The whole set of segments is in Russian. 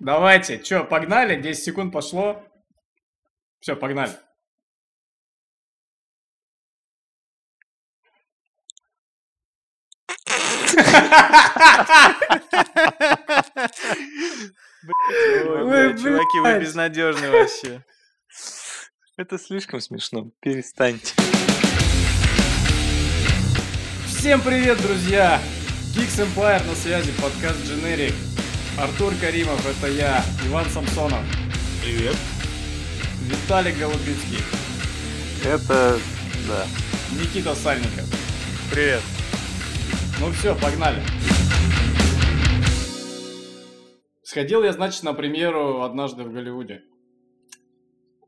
Давайте, что, погнали? 10 секунд пошло. Все, погнали. Ой, чуваки, вы безнадежны вообще. Это слишком смешно. Перестаньте. Всем привет, друзья! Geeks Empire на связи, подкаст Generic. Артур Каримов, это я, Иван Самсонов, Привет. Виталий Голубицкий, Это... да. Никита Сальников. Привет. Ну все, погнали. Сходил я, значит, на премьеру однажды в Голливуде.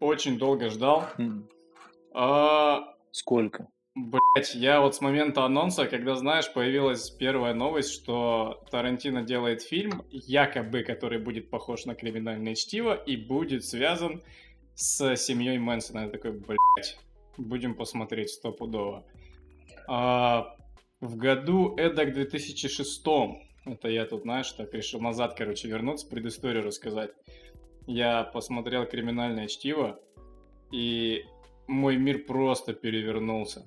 Очень долго ждал. А, Сколько? Блять, я вот с момента анонса, когда, знаешь, появилась первая новость, что Тарантино делает фильм, якобы, который будет похож на криминальное чтиво и будет связан с семьей Мэнсона. Я такой, блять, будем посмотреть стопудово. А, в году эдак 2006 это я тут, знаешь, так решил назад, короче, вернуться, предысторию рассказать. Я посмотрел криминальное чтиво, и мой мир просто перевернулся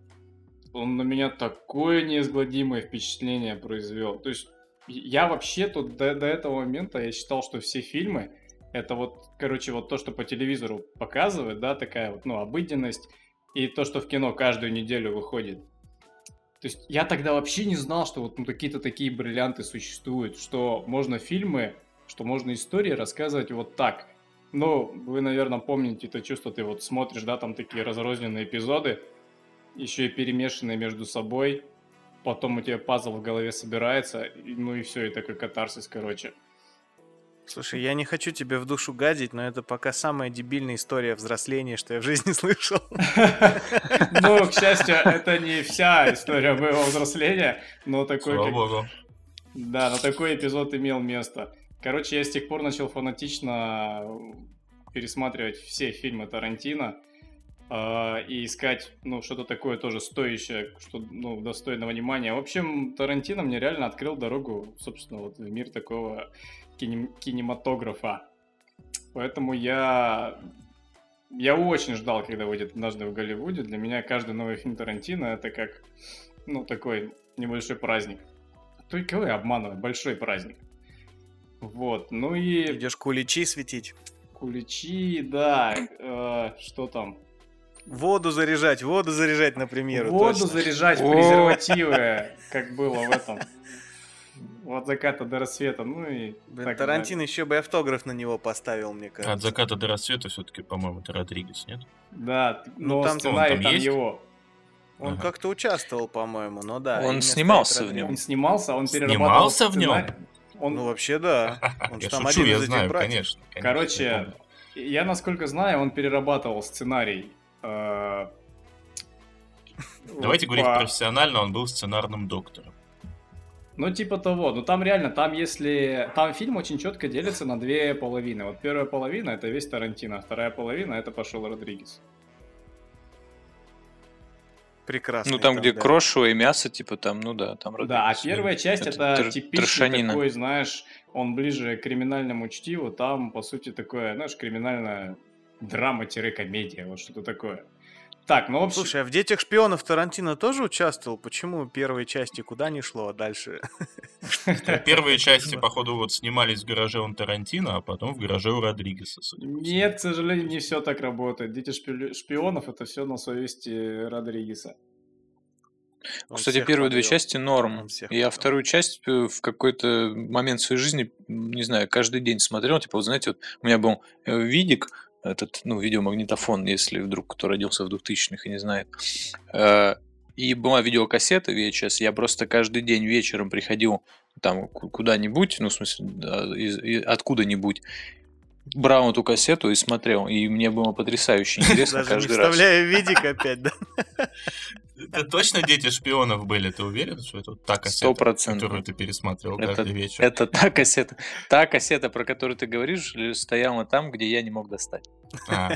он на меня такое неизгладимое впечатление произвел. То есть я вообще тут до, до этого момента я считал, что все фильмы это вот, короче, вот то, что по телевизору показывают, да, такая вот, ну, обыденность, и то, что в кино каждую неделю выходит. То есть я тогда вообще не знал, что вот ну, какие-то такие бриллианты существуют, что можно фильмы, что можно истории рассказывать вот так. Ну, вы, наверное, помните это чувство, ты вот смотришь, да, там такие разрозненные эпизоды, еще и перемешанные между собой. Потом у тебя пазл в голове собирается, и, ну и все, и такой катарсис, короче. Слушай, я не хочу тебе в душу гадить, но это пока самая дебильная история взросления, что я в жизни слышал. Ну, к счастью, это не вся история моего взросления, но такой... Слава богу. Да, но такой эпизод имел место. Короче, я с тех пор начал фанатично пересматривать все фильмы Тарантино э, и искать, ну, что-то такое тоже стоящее, что, ну, достойного внимания. В общем, Тарантино мне реально открыл дорогу, собственно, вот в мир такого кинем- кинематографа. Поэтому я... Я очень ждал, когда выйдет однажды в Голливуде. Для меня каждый новый фильм Тарантино это как, ну, такой небольшой праздник. Только кого я обманываю? Большой праздник. Вот, ну и Идешь куличи светить. куличи, да, э, что там? Воду заряжать, воду заряжать, например. Воду точно. заряжать презервативы, как было в этом. От заката до рассвета, ну и Блин, так Тарантино еще бы автограф на него поставил, мне От кажется. заката до рассвета все-таки, по-моему, это Родригес, нет? Да, Ну, но там- сценарий Он там там есть? его. Он Ага. как-то участвовал, по-моему, но да. Он снимался в нем. Он снимался, он перерабатывал Снимался в нем? Он, Ну, вообще, да. Он же Я там шучу, один я из этих знаю, братьев. конечно. конечно, короче, я насколько знаю, он перерабатывал сценарий. Э, Давайте говорить профессионально, он был сценарным доктором. Ну, типа того. Ну, там реально, там если... Там фильм очень четко делится на две половины. Вот первая половина — это весь Тарантино, а вторая половина — это пошел Родригес. Прекрасно. Ну, там, где крошево и мясо, типа, там, ну да, там Да, а Родригес. первая часть — Это это тр- типичный трошанина. такой, знаешь, он ближе к криминальному чтиву. Там, по сути, такое, знаешь, криминальная драма-комедия, вот что-то такое. Так, ну, в общем... Слушай, а в «Детях шпионов» Тарантино тоже участвовал? Почему первой части куда не шло, а дальше? Первые части, походу, вот снимались в гараже у Тарантино, а потом в гараже у Родригеса. Нет, к сожалению, не все так работает. Дети шпи- шпионов это все на совести Родригеса. Он Кстати, первые две части норм. Я подвел. вторую часть э, в какой-то момент своей жизни, не знаю, каждый день смотрел. Типа, вот знаете, вот у меня был э, видик, этот, ну, видеомагнитофон, если вдруг кто родился в 2000-х и не знает. Э, И была видеокассета VHS. Я просто каждый день вечером приходил там ку- куда-нибудь, ну, в смысле, откуда-нибудь, брал эту кассету и смотрел. И мне было потрясающе интересно Даже не каждый раз. вставляя видик опять, да? Это точно дети шпионов были, ты уверен, что это та кассета, процентов. которую ты пересматривал Это, каждый вечер? это та кассета. Та кассета, про которую ты говоришь, стояла там, где я не мог достать. А,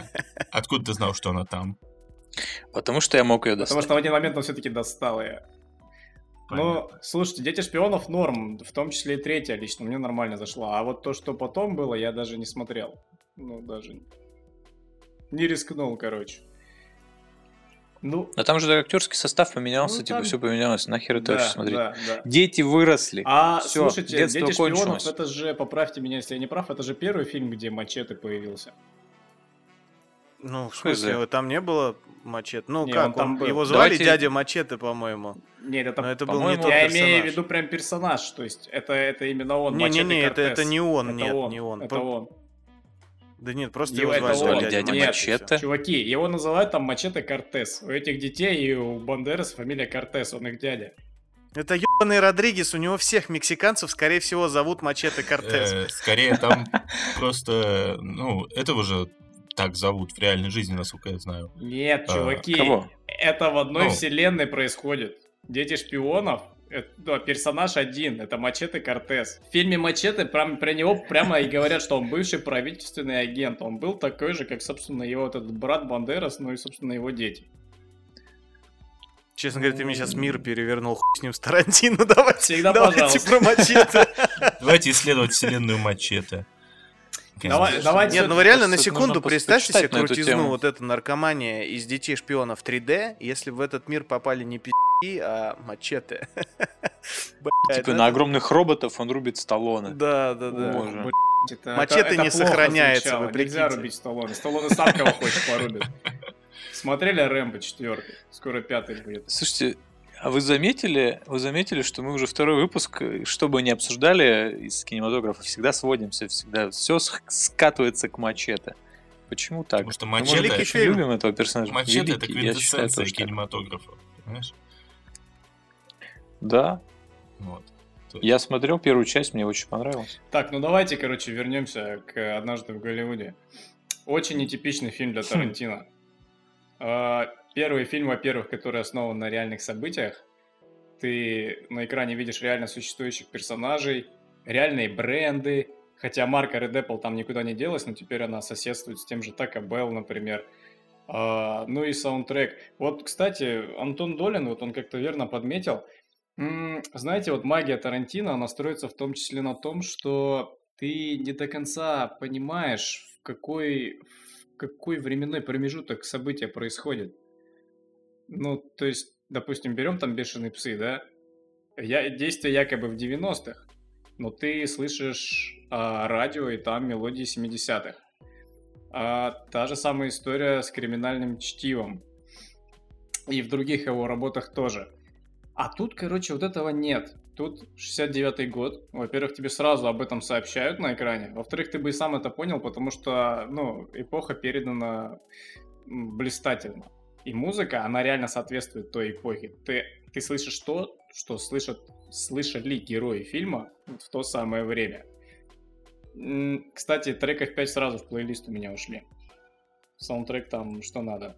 откуда ты знал, что она там? Потому что я мог ее достать. Потому что в один момент он все-таки достал ее. Ну, слушайте, «Дети шпионов» норм, в том числе и третья лично, мне нормально зашла. А вот то, что потом было, я даже не смотрел. Ну, даже не рискнул, короче. Ну, А там же актерский состав поменялся, Ну, типа там- все поменялось. Нахер это да, вообще смотреть? да, да. Дети выросли. А, Всё, слушайте, детство «Дети шпионов» кончилось. это же, поправьте меня, если я не прав, это же первый фильм, где Мачете появился. Ну, в Хз. смысле, там не было мачете? Ну, Не, как, он там он- был. его звали Давайте- дядя Мачете, по-моему. Нет, это, Но это был не тот я персонаж. имею в виду прям персонаж, то есть это, это именно он, Мачете Не-не-не, это, это Кортес. не он, Это нет, он, не он. Это По- он. Да нет, просто Его его это звали он, дядя, дядя Нет, Мачете. Мачете. Чуваки, его называют там Мачете Кортес. У этих детей и у Бандерас фамилия Кортес, он их дядя. Это ебаный Родригес, у него всех мексиканцев, скорее всего, зовут Мачете Кортес. Э, Скорее там просто, ну, этого же так зовут в реальной жизни, насколько я знаю. Нет, А, чуваки, Кого? это в одной Ну. вселенной происходит. Дети шпионов, это, персонаж один, это Мачете Кортес. В фильме Мачете прям, про него прямо и говорят, что он бывший правительственный агент. Он был такой же, как, собственно, его этот брат Бандерас, ну и, собственно, его дети. Честно говоря, ты мне сейчас мир перевернул, хуй с ним с Тарантино, давайте, Всегда давайте пожалуйста. про Мачете. Давайте исследовать вселенную Мачете. Давай- давайте Нет, ну вы реально на секунду представьте себе крутизну вот эту наркомания из детей шпионов 3D, если в этот мир попали не пи***и, а мачете. Типа на огромных роботов он рубит Сталлоне. Да, да, да. Мачете не сохраняется, вы Нельзя рубить Сталлоне. Сталлоне сам кого хочет порубит. Смотрели Рэмбо 4? Скоро пятый будет. Слушайте, а вы заметили, вы заметили, что мы уже второй выпуск, э, что бы ни обсуждали из кинематографа, всегда сводимся, всегда все скатывается к мачете. Почему так? Потому что Мы, может, Мачете, очень фильм. любим этого персонажа. Мачете это Великий, я считаю, квинтэссенция так. кинематографа. Понимаешь? Да, Вот. я смотрел первую часть, мне очень понравилось. Так, ну давайте, короче, вернемся к «Однажды в Голливуде». Очень нетипичный фильм для Тарантино. Первый фильм, во-первых, который основан на реальных событиях. Ты на экране видишь реально существующих персонажей, реальные бренды. Хотя марка Red Apple там никуда не делась, но теперь она соседствует с тем же Taco Bell, например. А, ну и саундтрек. Вот, кстати, Антон Долин, вот он как-то верно подметил, Знаете, вот магия Тарантино, она строится в том числе на том, что ты не до конца понимаешь, в какой, в какой временной промежуток события происходит. Ну, то есть, допустим, берем там «Бешеные псы», да? Я, действие якобы в 90-х, но ты слышишь а, радио и там мелодии 70-х. А, та же самая история с криминальным чтивом. И в других его работах тоже. А тут, короче, вот этого нет. Тут 69-й год. Во-первых, тебе сразу об этом сообщают на экране. Во-вторых, ты бы и сам это понял, потому что, ну, эпоха передана блистательно. И музыка, она реально соответствует той эпохе. Ты, ты слышишь то, что слышат, слышали герои фильма в то самое время. Кстати, треков 5 сразу в плейлист у меня ушли. Саундтрек там что надо.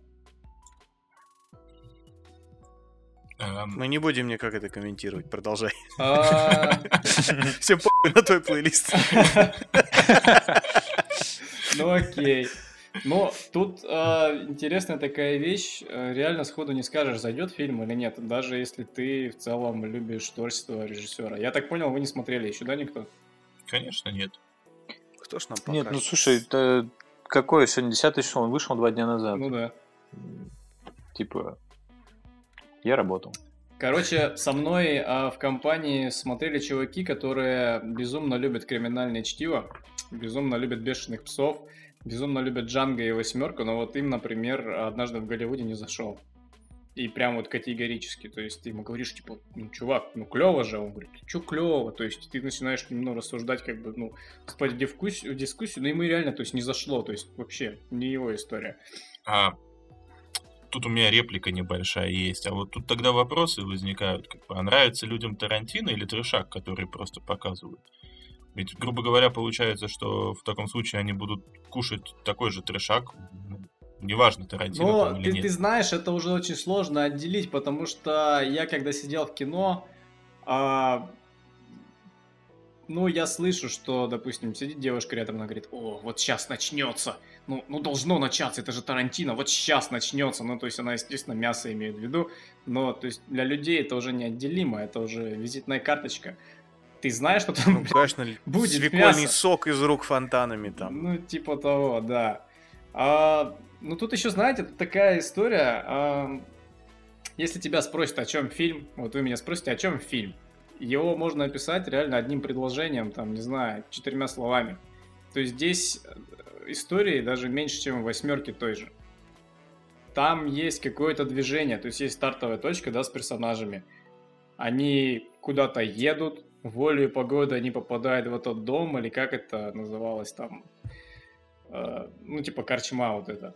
Эм, Мы не будем никак это комментировать, продолжай. А, Все похуй на твой плейлист. Ну окей. Но тут а, интересная такая вещь. э, Реально сходу не скажешь, зайдет фильм или нет, даже если ты в целом любишь творчество режиссера. Я так понял, вы не смотрели еще, да, никто? Конечно, нет. Кто ж нам Нет, ну покажет? слушай, это какое сегодня 10 число? Он вышел два дня назад. Ну да. Типа, я работал. Короче, со мной а, в компании смотрели чуваки, которые безумно любят криминальное чтиво, безумно любят бешеных псов, безумно любят Джанго и восьмерку, но вот им, например, однажды в Голливуде не зашел. И прям вот категорически. То есть ты ему говоришь, типа, ну, чувак, ну клево же. Он говорит, что клево? То есть ты начинаешь немного рассуждать, как бы, ну, вступать дискуссию, в дискуссию, но ему реально, то есть не зашло. То есть вообще не его история. А тут у меня реплика небольшая есть. А вот тут тогда вопросы возникают. Как бы, а нравится людям Тарантино или трешак, который просто показывают? Ведь, грубо говоря, получается, что в таком случае они будут кушать такой же трешак, ну, неважно, Тарантино Но там или ты, нет. ты знаешь, это уже очень сложно отделить, потому что я, когда сидел в кино, а, ну, я слышу, что, допустим, сидит девушка рядом, она говорит, о, вот сейчас начнется. Ну, ну, должно начаться, это же Тарантино, вот сейчас начнется. Ну, то есть она, естественно, мясо имеет в виду. Но, то есть, для людей это уже неотделимо, это уже визитная карточка. Ты знаешь, что там Ну, конечно, будет свекольный мясо. сок из рук фонтанами там. Ну, типа того, да. А, ну, тут еще, знаете, тут такая история. а, если тебя спросят, о чем фильм, вот вы меня спросите, о чем фильм, его можно описать реально одним предложением, там, не знаю, четырьмя словами. То есть здесь э, истории даже меньше, чем в восьмерке той же. Там есть какое-то движение, то есть есть стартовая точка, да, с персонажами. Они куда-то едут, волею погоды они попадают в этот дом, или как это называлось там, э, ну, типа корчма вот это.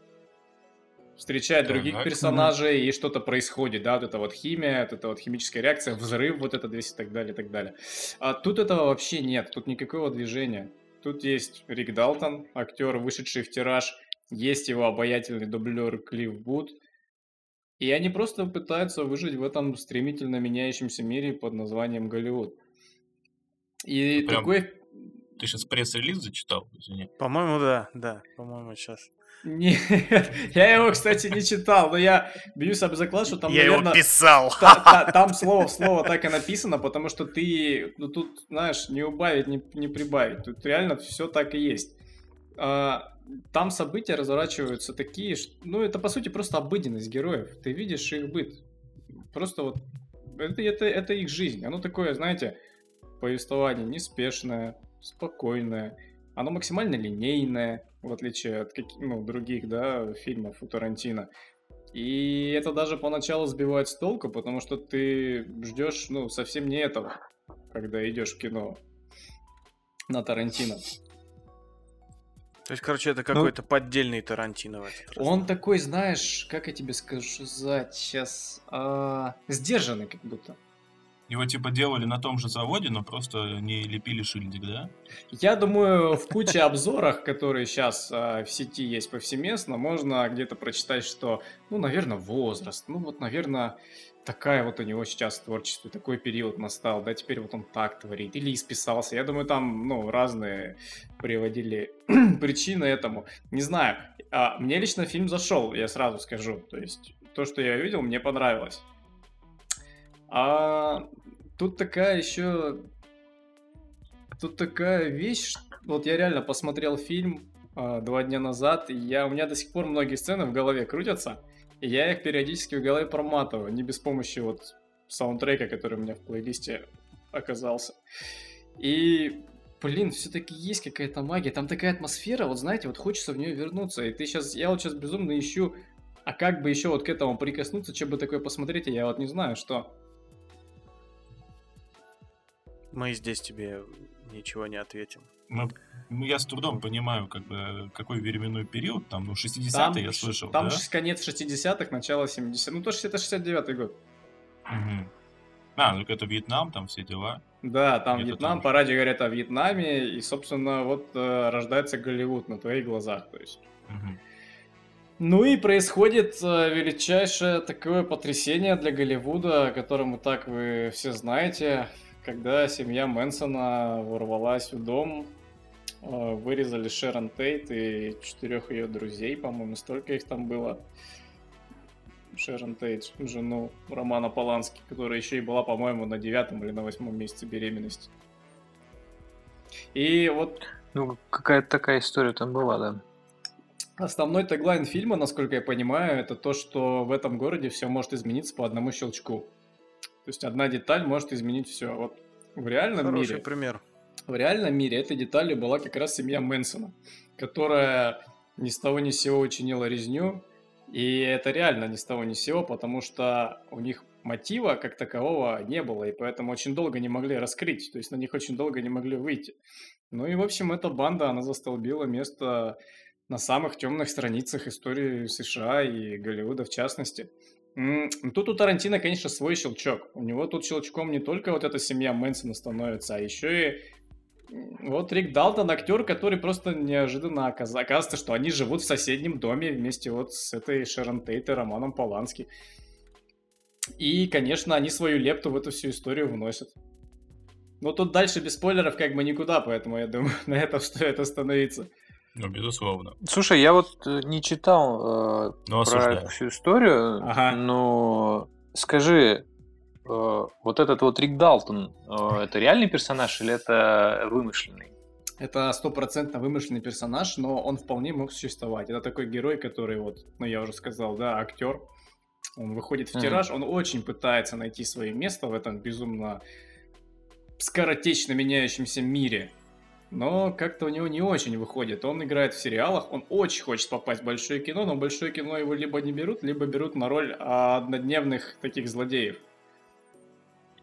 Встречают других Так, персонажей, и что-то происходит, да, вот это вот химия, вот эта вот химическая реакция, взрыв, вот это весь и так далее, и так далее. А тут этого вообще нет, тут никакого движения. Тут есть Рик Далтон, актер, вышедший в тираж, есть его обаятельный дублер Клифф Бут, и они просто пытаются выжить в этом стремительно меняющемся мире под названием Голливуд. И Прям такой... Ты сейчас пресс-релиз зачитал? Извини. По-моему, да, да, по-моему, сейчас. Нет, я его, кстати, не читал, но я бьюсь об заклад, что там, Я наверное, его писал. та- та- там слово в слово так и написано, потому что ты, ну тут, знаешь, не убавить, не, не прибавить. Тут реально все так и есть. А, там события разворачиваются такие, ш- ну это по сути просто обыденность героев. Ты видишь их быт. Просто вот это, это, это их жизнь. Оно такое, знаете, повествование неспешное, спокойное. Оно максимально линейное, в отличие от каких, ну, других, да, фильмов у Тарантино. И это даже поначалу сбивает с толку, потому что ты ждешь, ну, совсем не этого, когда идешь в кино на Тарантино. То есть, короче, это какой-то поддельный Тарантино в этот раз. Он такой, знаешь, как я тебе скажу сказать сейчас, а, сдержанный как будто. Его типа делали на том же заводе, но просто не лепили шильдик, да? Я думаю, в куче обзорах, которые сейчас в сети есть повсеместно, можно где-то прочитать, что, ну, наверное, возраст, ну, вот, наверное, такая вот у него сейчас в творчестве, такой период настал, да, теперь вот он так творит, или исписался. Я думаю, там, ну, разные приводили причины этому. Не знаю, а, мне лично фильм зашел, я сразу скажу, то есть то, что я видел, мне понравилось. А тут такая еще Тут такая вещь, ш- вот я реально посмотрел фильм а, два дня назад, и я, у меня до сих пор многие сцены в голове крутятся, и я их периодически в голове проматываю, не без помощи вот саундтрека, который у меня в плейлисте оказался. И, блин, все-таки есть какая-то магия, там такая атмосфера, вот знаете, вот хочется в нее вернуться, и ты сейчас, я вот сейчас безумно ищу, а как бы еще вот к этому прикоснуться, что бы такое посмотреть, я вот не знаю, что. Мы здесь тебе ничего не ответим. Мы- ну, я с трудом понимаю, как бы, какой временной период, там, ну, 60-е Там, я слышал, там да? конец 60-х, начало 70-х, ну то есть это 69-й год. Мгм. А, ну это Вьетнам, там все дела. Да, там Где-то Вьетнам, там по радио говорят о Вьетнаме, и, собственно, вот э, рождается Голливуд на твоих глазах, то есть. Мгм. Ну и происходит э, величайшее такое потрясение для Голливуда, о котором и так вы все знаете, когда семья Мэнсона ворвалась в дом, э, вырезали Шерон Тейт и четырех ее друзей, по-моему, столько их там было. Шерон Тейт, жену Романа Полански, которая еще и была, по-моему, на девятом или на восьмом месяце беременности. И вот Ну, какая-то такая история там была, да. Основной теглайн фильма, насколько я понимаю, это то, что в этом городе все может измениться по одному щелчку. То есть одна деталь может изменить все. Вот в реальном Хороший мире, пример. в реальном мире этой деталью была как раз семья Мэнсона, которая ни с того ни с сего учинила резню. И это реально ни с того ни с сего, потому что у них мотива как такового не было, и поэтому очень долго не могли раскрыть, то есть на них очень долго не могли выйти. Ну и, в общем, эта банда, она застолбила место на самых темных страницах истории США и Голливуда в частности. М, Тут у Тарантино, конечно, свой щелчок. У него тут щелчком не только вот эта семья Мэнсона становится, а еще и вот Рик Далтон, актер, который просто неожиданно оказ- оказывается, что они живут в соседнем доме вместе вот с этой Шерон Тейт и Романом Полански. И, конечно, они свою лепту в эту всю историю вносят. Но тут дальше без спойлеров как бы никуда, поэтому я думаю, на этом стоит остановиться. Ну, безусловно. Слушай, я вот э, не читал э, Ну, про осуждаю. эту всю историю, Ага. но скажи, э, вот этот вот Рик Далтон, э, это реальный персонаж или это вымышленный? Это стопроцентно вымышленный персонаж, но он вполне мог существовать. Это такой герой, который вот, ну я уже сказал, да, актер. Он выходит в тираж, он очень пытается найти свое место в этом безумно скоротечно меняющемся мире. Но как-то у него не очень выходит. Он играет в сериалах, он очень хочет попасть в большое кино, но большое кино его либо не берут, либо берут на роль однодневных таких злодеев.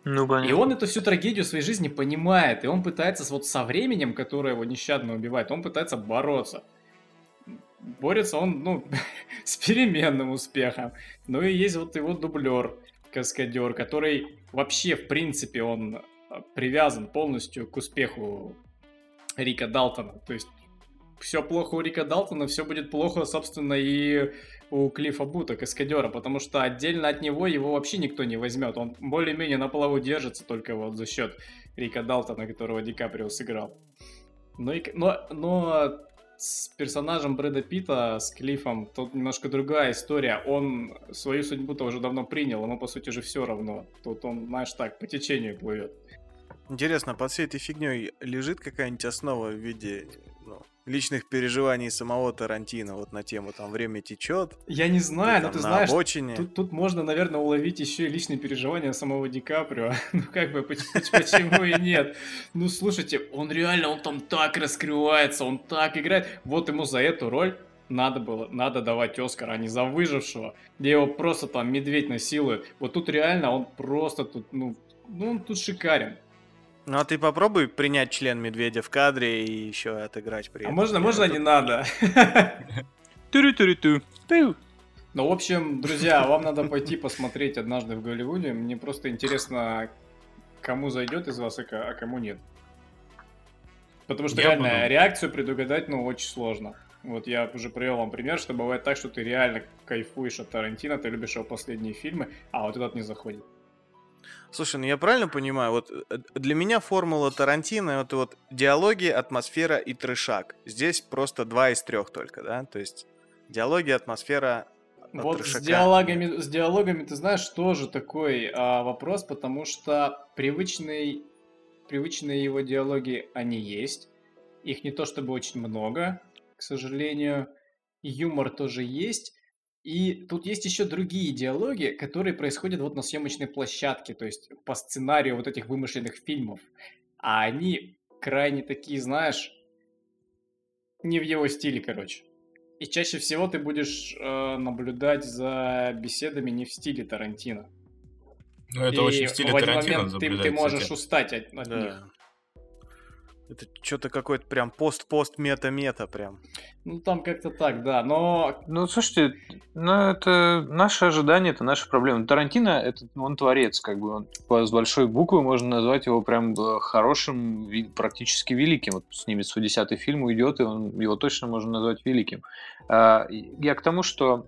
Ну, И он эту всю трагедию своей жизни понимает, и он пытается вот со временем, которое его нещадно убивает, он пытается бороться. Борется он, ну, с переменным успехом. Ну и есть вот его дублер, каскадер, который вообще, в принципе, он а, привязан полностью к успеху Рика Далтона. То есть все плохо у Рика Далтона, все будет плохо, собственно, и у Клиффа Бута, каскадера, потому что отдельно от него его вообще никто не возьмет. Он более-менее на плаву держится только вот за счет Рика Далтона, которого Ди Каприо сыграл. Но, и, к- но, но с персонажем Брэда Питта, с Клиффом, тут немножко другая история. Он свою судьбу-то уже давно принял, ему, по сути же, все равно. Тут он, знаешь, так, по течению плывет. Интересно, под всей этой фигней лежит какая-нибудь основа в виде ну, личных переживаний самого Тарантино вот на тему там время течет. Я не знаю, но ты на знаешь, обочине. Тут, тут можно, наверное, уловить еще и личные переживания самого Ди Каприо. Ну, как бы, поч- поч- почему и нет? Ну, слушайте, он реально, он там так раскрывается, он так играет. Вот ему за эту роль надо было, надо давать Оскар, а не за выжившего, где его просто там медведь насилует. Вот тут реально он просто тут, ну, ну он тут шикарен. Ну а ты попробуй принять член медведя в кадре и еще отыграть при А этом. можно, Я можно тут- не надо? Тю-рю-тю-рю-тю. Тю. Ну, в общем, друзья, вам надо пойти посмотреть однажды в Голливуде. Мне просто интересно, кому зайдет из вас, а а кому нет. Потому что Я реально буду. реакцию предугадать, ну, очень сложно. Вот я уже привел вам пример, что бывает так, что ты реально кайфуешь от Тарантино, ты любишь его последние фильмы, а вот этот не заходит. Слушай, ну я правильно понимаю, вот э, для меня формула Тарантино это вот диалоги, атмосфера и трешак. Здесь просто два из трех только, да? То есть диалоги, атмосфера, а Вот с диалогами, с диалогами, ты знаешь, тоже такой а, вопрос, потому что привычный, привычные его диалоги, они есть. Их не то чтобы очень много, к сожалению. Юмор тоже есть. И тут есть еще другие диалоги, которые происходят вот на съемочной площадке, то есть по сценарию вот этих вымышленных фильмов. А они крайне такие, знаешь, не в его стиле, короче. И чаще всего ты будешь э, наблюдать за беседами не в стиле Тарантино. Ну, это И очень в стиле в один Тарантино момент ты, ты можешь тем. устать от, от них. Это что-то какой-то прям пост-пост-мета-мета прям. Ну, там как-то так, да. Но Ну, слушайте, ну, это наши ожидания, это наша проблема. Тарантино, это, ну, он творец, как бы, он с большой буквы можно назвать его прям э, хорошим, практически великим. Вот снимет свой десятый фильм, уйдет, и он, его точно можно назвать великим. А, Я к тому, что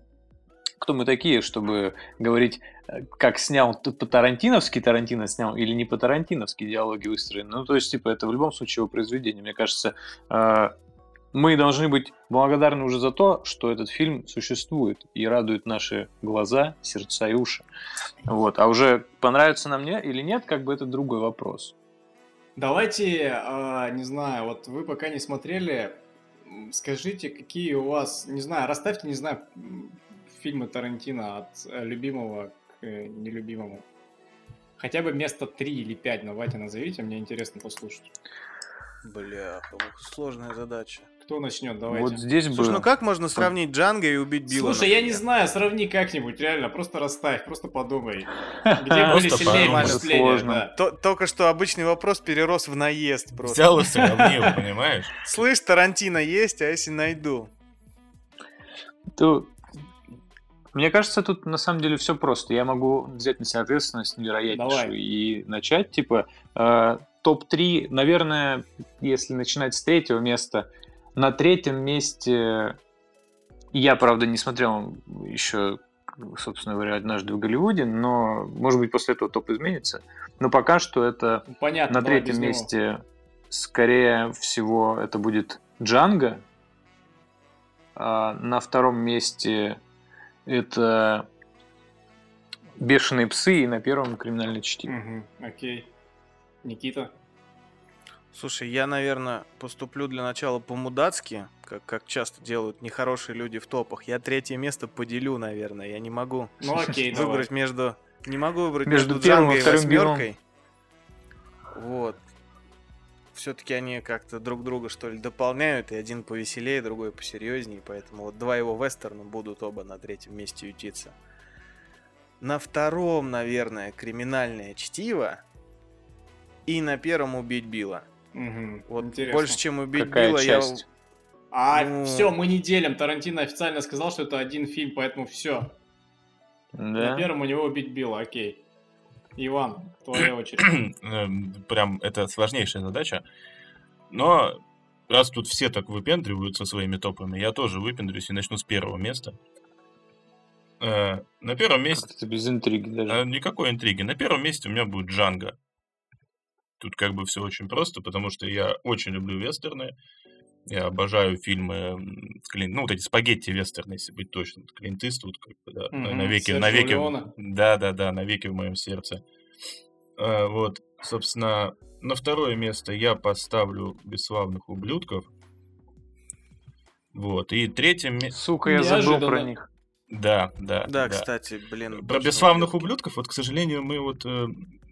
кто мы такие, чтобы говорить, э, как снял по-тарантиновски Тарантино снял или не по-тарантиновски диалоги выстроены. Ну, то есть, типа, это в любом случае его произведение. Мне кажется, э, мы должны быть благодарны уже за то, что этот фильм существует и радует наши глаза, сердца и уши. Вот. А уже понравится нам мне или нет, как бы это другой вопрос. давайте, а, не знаю, вот вы пока не смотрели, скажите, какие у вас, не знаю, расставьте, не знаю, фильмы Тарантино от э, любимого к э, нелюбимому. Хотя бы место 3 или 5 давайте назовите, мне интересно послушать. Ух, сложная задача. Кто начнет, давайте. Вот здесь Слушай, бы... ну как можно сравнить Джанго и убить Билла? Слушай, я не например? знаю, сравни как-нибудь, реально, просто расставь, просто подумай. Где были сильнее впечатления, только что обычный вопрос перерос в наезд просто. Взял и сравнил, понимаешь? Слышь, Тарантино есть, а если найду? То- Мне кажется, тут на самом деле все просто. Я могу взять на себя ответственность невероятнейшую Давай. и начать, типа, э, топ-3, наверное, если начинать с третьего места, на третьем месте я, правда, не смотрел еще собственно говоря, однажды в Голливуде, но, может быть, после этого топ изменится. Но пока что это Ну, Понятно, на третьем без него. месте, скорее всего, это будет Джанго. А на втором месте это Бешеные псы, и на первом криминальное чтиво. Мгм, окей. Никита? Слушай, я, наверное, поступлю для начала по-мудацки, как, как часто делают нехорошие люди в топах. Я третье место поделю, наверное. Я не могу Ну окей, давай. выбрать между... Не могу выбрать Между между, первым и вторым белым. восьмеркой. Вот. Все-таки они как-то друг друга, что ли, дополняют, и один повеселее, другой посерьезнее, поэтому вот два его вестерна будут оба на третьем месте ютиться. На втором, наверное, криминальное чтиво, и на первом убить Билла. Мгм, Вот интересно. больше, чем убить Какая Билла, я... часть? А, Ну. все, мы не делим. Тарантино официально сказал, что это один фильм, поэтому все. На Да? первом у него убить Билла, окей. Иван, твоя очередь. Эм, Прям это сложнейшая задача. Но раз тут все так выпендриваются своими топами, я тоже выпендрюсь и начну с первого места. Э, На первом месте... Как-то без интриги даже. А, Никакой интриги. На первом месте у меня будет Джанго. Тут как бы все очень просто, потому что я очень люблю вестерны. Я обожаю фильмы, Клин- ну вот эти спагетти-вестерны, если быть точным. Клинт Иствуд, как бы, да, на- Мгм, навеки, Серджио навеки, Леоне. да, да, да, навеки в моем сердце. А, вот, собственно, на второе место я поставлю бесславных ублюдков. Вот, и третье место, Сука, я забыл Неожиданно. про них. да, да, Да, кстати, блин. про бесславных ублюдки. ублюдков, вот, к сожалению, мы вот э,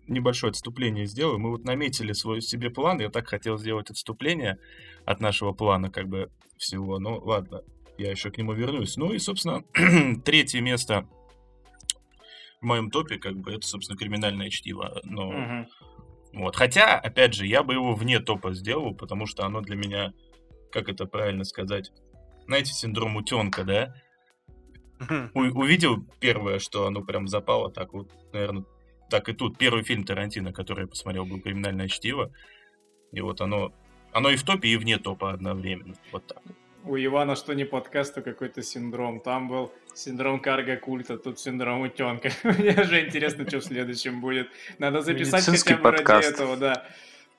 небольшое отступление сделаем. Мы вот наметили свой себе план. Я так хотел сделать отступление от нашего плана, как бы всего. Ну, ладно, я еще к нему вернусь. Ну и, собственно, третье место в моем топе, как бы, это, собственно, криминальное чтиво. Но, Мгм. вот. Хотя, опять же, я бы его вне топа сделал, потому что оно для меня, как это правильно сказать, знаете, синдром утенка, да? У- увидел первое, что оно прям запало, так вот, наверное, так и тут. Первый фильм Тарантино, который я посмотрел, был «Криминальное чтиво». И вот оно, оно и в топе, и вне топа одновременно. Вот так. У Ивана что не подкаст, то какой-то синдром. Там был синдром карго-культа, тут синдром утенка. Мне же интересно, что в следующем будет. Надо записать Медицинский хотя бы ради подкаст. этого, да.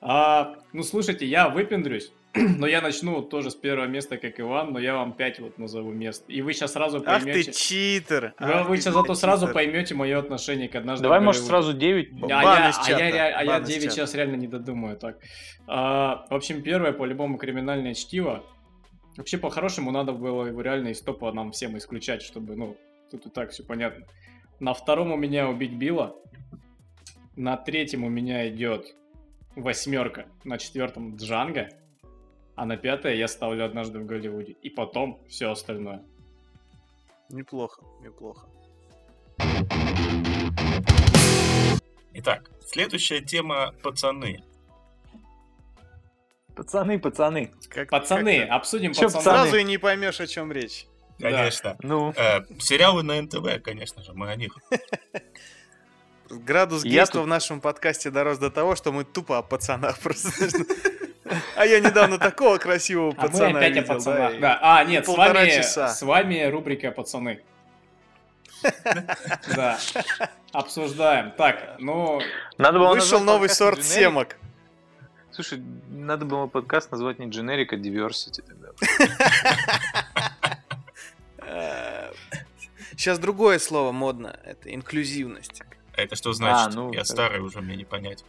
А, ну, слушайте, я выпендрюсь, но я начну тоже с первого места, как Иван, но я вам пять вот назову мест. И вы сейчас сразу Ах ты поймете... читер! Вы, ах вы сейчас зато сразу читер. поймете мое отношение к однажды Давай, может, сразу 9? А я, а я, а я бан из 9 чата. сейчас реально не додумаю так. А, в общем, первое, по-любому, криминальное чтиво. Вообще, по-хорошему, надо было его реально из топа нам всем исключать, чтобы, ну, тут и так все понятно. На втором у меня убить Билла. На третьем у меня идет восьмерка. На четвертом Джанго. А на пятое я ставлю однажды в Голливуде. И потом все остальное. Неплохо, неплохо. Итак, следующая тема «Пацаны». Пацаны, пацаны. Как- Пацаны, как-то обсудим Чё, пацаны. Сразу и не поймешь, о чем речь. Да. Конечно. Ну, Э, сериалы на НТВ, конечно же, мы о них. Градус гейства в нашем подкасте дорос до того, что мы тупо о пацанах просто. А я недавно такого красивого А мы пацана опять о видел, пацанах. Да. А, нет, с вами, с вами рубрика «Пацаны». Да. Обсуждаем. Так, ну, надо было Вышел новый сорт семок. Слушай, надо было подкаст назвать не Generic, а Diversity тогда. Сейчас другое слово модно. Это инклюзивность. А это что значит? ну, Я так. старый уже, мне не понять.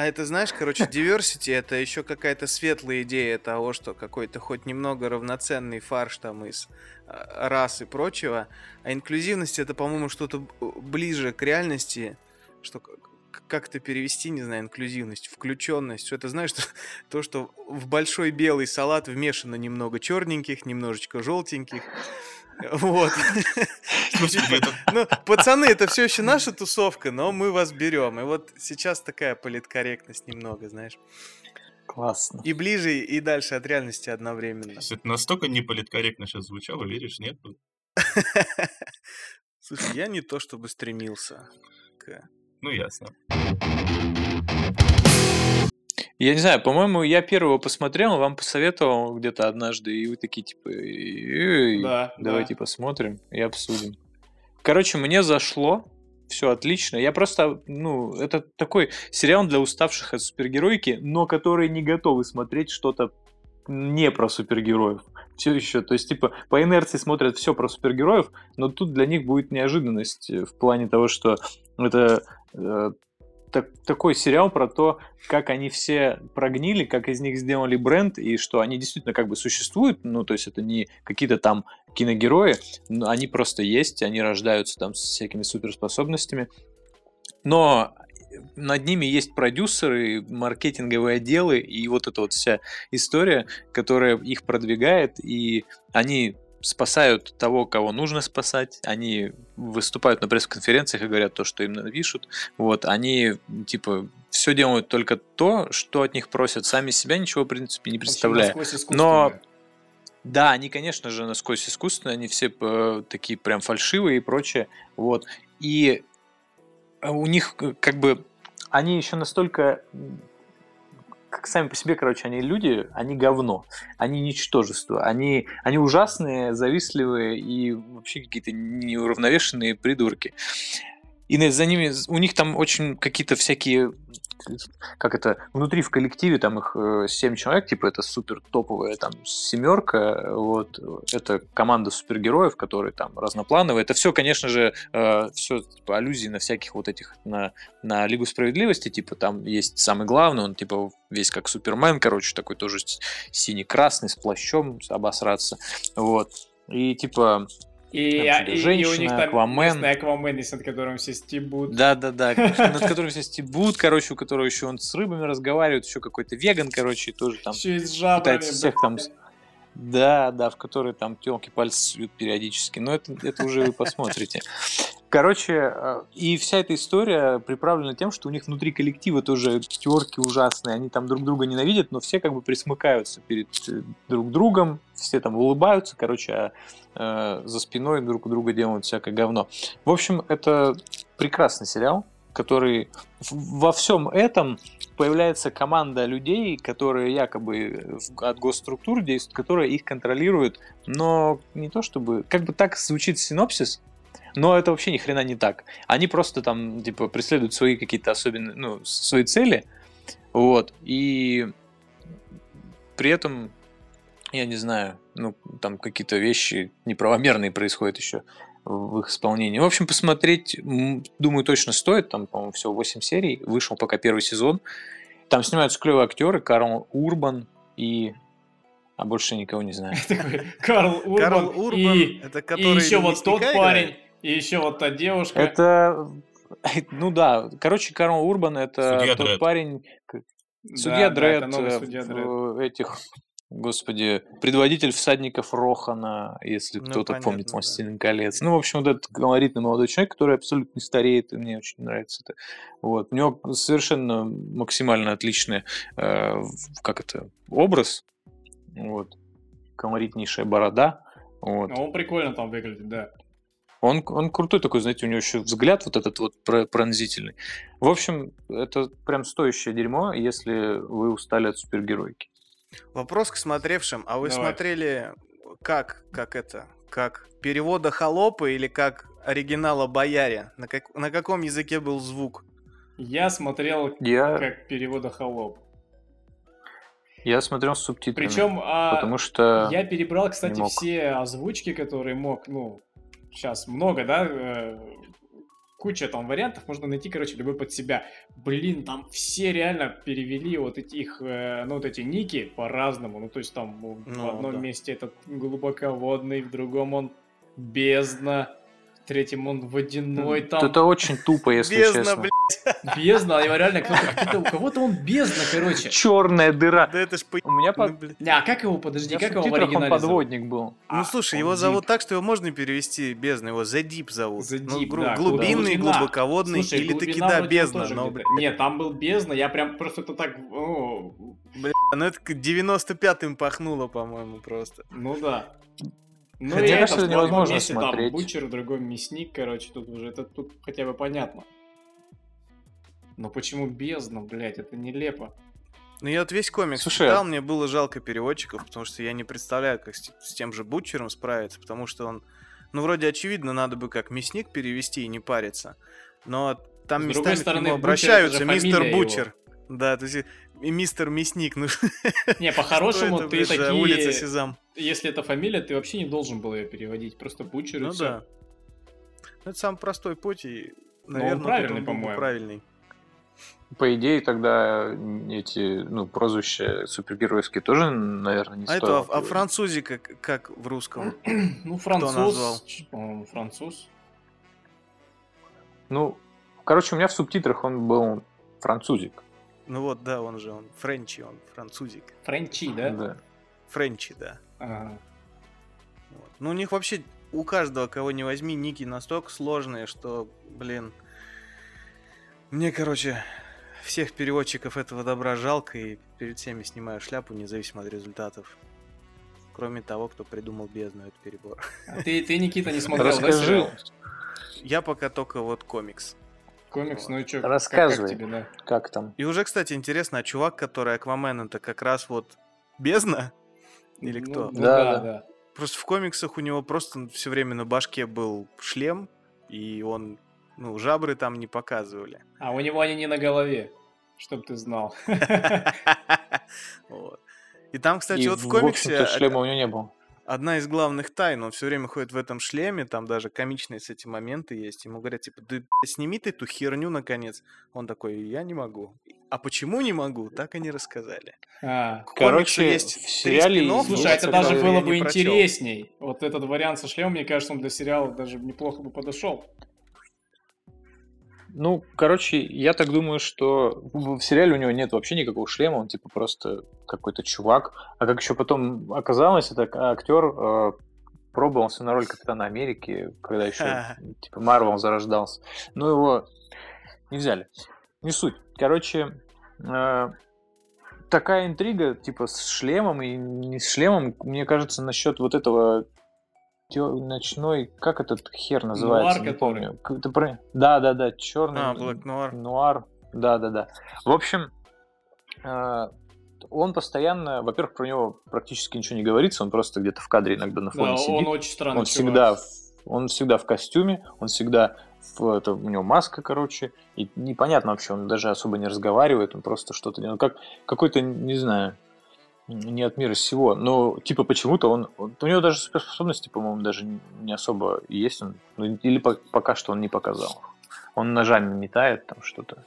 А это, знаешь, короче, diversity это еще какая-то светлая идея того, что какой-то хоть немного равноценный фарш там из а, рас и прочего. А инклюзивность это, по-моему, что-то ближе к реальности, что к- к- как это перевести, не знаю, инклюзивность, включенность. Что это, знаешь, то, что в большой белый салат вмешано немного черненьких, немножечко желтеньких. Вот. Это Ну, пацаны, это все еще наша тусовка, но мы вас берем. И вот сейчас такая политкорректность немного, знаешь. Классно. И ближе, и дальше от реальности одновременно. это настолько неполиткорректно сейчас звучало, веришь, нет? Слушай, я не то чтобы стремился к... Ну, ясно. Я не знаю, по-моему, я первого посмотрел, вам посоветовал где-то однажды, и вы такие, типа, «Эй, да. давайте да. посмотрим и обсудим. Короче, мне зашло. Все отлично. Я просто, ну, это такой сериал для уставших от супергеройки, но которые не готовы смотреть что-то не про супергероев. Все еще, то есть, типа, по инерции смотрят все про супергероев, но тут для них будет неожиданность э, в плане того, что это э, так, такой сериал про то, как они все прогнили, как из них сделали бренд, и что они действительно как бы существуют, ну, то есть это не какие-то там киногерои, но они просто есть, они рождаются там с всякими суперспособностями, но над ними есть продюсеры, маркетинговые отделы и вот эта вот вся история, которая их продвигает, и они спасают того, кого нужно спасать, они выступают на пресс-конференциях и говорят то, что им напишут, вот, они, типа, все делают только то, что от них просят, сами себя ничего, в принципе, не представляя. Но, да, они, конечно же, насквозь искусственные, они все э, такие прям фальшивые и прочее, вот, и у них, э, как бы, они еще настолько как сами по себе, короче, они люди, они говно, они ничтожество, они, они ужасные, завистливые и вообще какие-то неуравновешенные придурки. И за ними, у них там очень какие-то всякие как это, внутри в коллективе там их э, семь человек, типа это супер топовая там семерка, вот, это команда супергероев, которые там разноплановые. Это все, конечно же, э, все типа, аллюзии на всяких вот этих, на, на Лигу Справедливости, типа там есть самый главный, он типа весь как Супермен, короче, такой тоже синий-красный, с плащом обосраться, вот. И типа и, там, и, женщина, и у них там Аквамен. Аквамен есть, над которым все стебут. Да-да-да, над которым все стебут, короче, у которого еще он с рыбами разговаривает, еще какой-то веган, короче, тоже там еще и с жабрами, пытается всех там... Да, да, в которые там телки пальцы суют периодически, но это, это уже вы посмотрите. Короче, э, и вся эта история приправлена тем, что у них внутри коллектива тоже терки ужасные, они там друг друга ненавидят, но все как бы присмыкаются перед э, друг другом, все там улыбаются, короче, а э, за спиной друг у друга делают всякое говно. В общем, это прекрасный сериал, который во всем этом появляется команда людей, которые якобы от госструктур действуют, которые их контролируют, но не то чтобы... Как бы так звучит синопсис, но это вообще ни хрена не так. Они просто там, типа, преследуют свои какие-то особенные, ну, свои цели, вот, и при этом я не знаю, ну, там какие-то вещи неправомерные происходят еще в их исполнении. В общем, посмотреть, думаю, точно стоит. Там, по-моему, всего 8 серий. Вышел пока первый сезон. Там снимаются клевые актеры. Карл Урбан и... А больше никого не знаю. Карл Урбан. Карл Урбан, и, это который и еще вот тот парень, и еще вот та девушка. Это... Ну да, короче, Карл Урбан это тот парень... Судья да, Дред, да, в Дред. этих Господи, предводитель всадников Рохана, если ну, кто-то понятно, помнит «Властелин да. колец». Ну, в общем, вот этот колоритный молодой человек, который абсолютно не стареет, и мне очень нравится это. Вот. У него совершенно максимально отличный, э, как это, образ. Вот. Колоритнейшая борода. Вот. Ну, он прикольно там выглядит, да. Он, он крутой такой, знаете, у него еще взгляд вот этот вот пронзительный. В общем, это прям стоящее дерьмо, если вы устали от супергеройки. Вопрос к смотревшим. А вы Давай. смотрели как, как это, как перевода холопы или как оригинала бояре? На, как, на каком языке был звук? Я смотрел Я... как перевода холоп. Я смотрел с субтитрами. Причем, а, потому что я перебрал, кстати, все озвучки, которые мог, ну, сейчас много, да, э, куча там вариантов, можно найти, короче, любой под себя. Блин, там все реально перевели вот этих, э, ну, вот эти ники по-разному. Ну, то есть там ну, в одном да. месте этот глубоководный, в другом он бездна, третьем он водяной там. Это очень тупо, если бездна, честно. Блядь. Бездна, а его реально кто-то, у кого-то он бездна, короче. Черная дыра. Да это ж по... У меня под... Не, а как его, подожди, как его в оригинале он подводник был. Ну, слушай, его зовут так, что его можно перевести бездна, его The Deep зовут. The ну, Deep, да. Глубинный, глубоководный, или таки да, бездна. Но, Нет, там был бездна, я прям просто это так... Бля, ну это 95-м пахнуло, по-моему, просто. Ну да. Ну, Хотя, и это невозможно месте, смотреть. Там, бучер, другой мясник, короче, тут уже, это тут хотя бы понятно. Но почему бездна, блядь, это нелепо. Ну я вот весь комикс Слушай, читал, мне было жалко переводчиков, потому что я не представляю, как с, с тем же Бутчером справиться, потому что он Ну, вроде очевидно, надо бы как мясник перевести и не париться. Но там С местами другой к стороны, нему обращаются, мистер его. Да, то есть и мистер Мясник. Ну, Не, по-хорошему, это, ты за улица такие... Сезам. Если это фамилия, ты вообще не должен был ее переводить. Просто Бучер и Ну всё. да. Ну, Это самый простой путь и, он наверное, правильный, по-моему. правильный. По идее, тогда эти, ну, прозвища супергеройские тоже, наверное, не А это, стоило а, а французик как, как в русском? Ну, назвал? француз, ч- по-моему, француз. Ну, короче, у меня в субтитрах он был французик. Ну вот, да, он же, он френчи, он французик. Френчи, да? Да. Френчи, да. Ага. Вот. Ну, у них вообще у каждого, кого не возьми, ники настолько сложные, что, блин, мне, короче, всех переводчиков этого добра жалко, и перед всеми снимаю шляпу, независимо от результатов. Кроме того, кто придумал бездну, это перебор. А ты, ты, Никита, не смотрел, да, Расскажи. сериал? Я пока только вот комикс. Комикс, ну и что? Рассказывай. Как, тебе, да? Как там? И уже, кстати, интересно, а чувак, который Аквамен, это как раз вот бездна? Или Ну, кто? ну Да, да, да. да. Просто в комиксах у него просто все время на башке был шлем, и он, ну, жабры там не показывали. А у него они не на голове, чтоб ты знал. И там, кстати, вот в комиксе шлема у него не было. Одна из главных тайн, он все время ходит в этом шлеме, там даже комичные с эти моменты есть. Ему говорят, типа, да сними ты эту херню, наконец. Он такой, я не могу. А почему не могу, так и не рассказали. А. Короче, есть в сериале Слушай, есть это даже было бы прочел. интересней. Вот этот вариант со шлемом, мне кажется, он для сериала даже неплохо бы подошел. Ну, короче, я так думаю, что в сериале у него нет вообще никакого шлема, он типа просто какой-то чувак. А как еще потом оказалось, это актер э, пробовался на роль Капитана Америки, когда еще типа Марвел зарождался. Но его не взяли. Не суть. Короче, э, такая интрига, типа с шлемом и не с шлемом, мне кажется, насчет вот этого ночной, как этот хер называется, Нуар не который? помню. К- ты про- Да, да, да, черный. А, Black Noir. Нуар. Да, да, да. В общем, э, он постоянно, во-первых, про него практически ничего не говорится, он просто где-то в кадре иногда на фоне Да, сидит. он очень странный Он чувак. всегда, в- он всегда в костюме, он всегда в, это, у него маска, короче, и непонятно вообще, он даже особо не разговаривает, он просто что-то делает, как какой-то, не знаю, не от мира сего, но типа почему-то он, он- у него даже суперспособности, по-моему, даже не особо есть, он, ну, или по- пока что он не показал. Он ножами метает там что-то.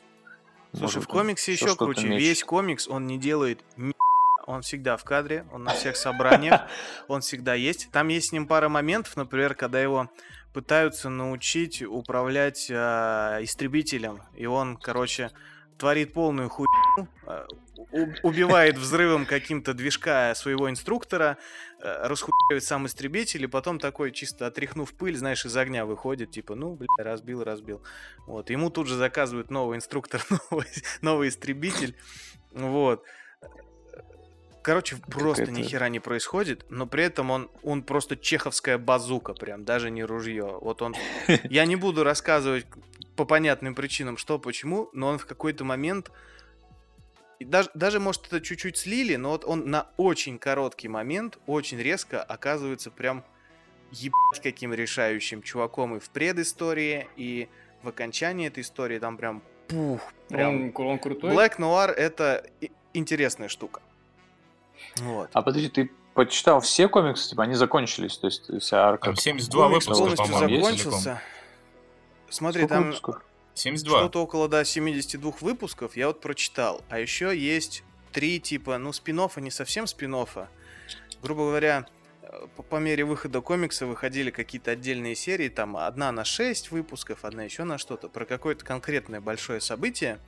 Слушай, Может, в комиксе еще круче. мечет. Весь комикс он не делает ни он всегда в кадре, он на всех собраниях, он всегда есть. Там есть с ним пара моментов, например, когда его пытаются научить управлять а, истребителем, и он, короче, творит полную хуйню, а, убивает взрывом каким-то движка своего инструктора, э, расхуевает сам истребитель, и потом такой, чисто отряхнув пыль, знаешь, из огня выходит, типа, ну, бля, разбил, разбил. Вот, ему тут же заказывают новый инструктор, новый, новый истребитель. Вот. Короче, просто ни хера не происходит, но при этом он, он просто чеховская базука, прям, даже не ружье. Вот он... Я не буду рассказывать по понятным причинам, что, почему, но он в какой-то момент... и Даже, даже, может, это чуть-чуть слили, но вот он на очень короткий момент, очень резко оказывается прям ебать каким решающим чуваком и в предыстории, и в окончании этой истории там прям пух, прям... Он, он крутой. Black Noir это интересная штука. Вот. А подожди, ты почитал все комиксы, типа они закончились, то есть вся арка. Там 72 Комикс выпуска, полностью по-моему, есть закончился. Смотри, Сколько там выпусков? 72. что-то около да, 72 выпусков я вот прочитал. А еще есть три типа, ну, спин не совсем спин Грубо говоря, э, по, по мере выхода комикса выходили какие-то отдельные серии, там одна на 6 выпусков, одна еще на что-то, про какое-то конкретное большое событие.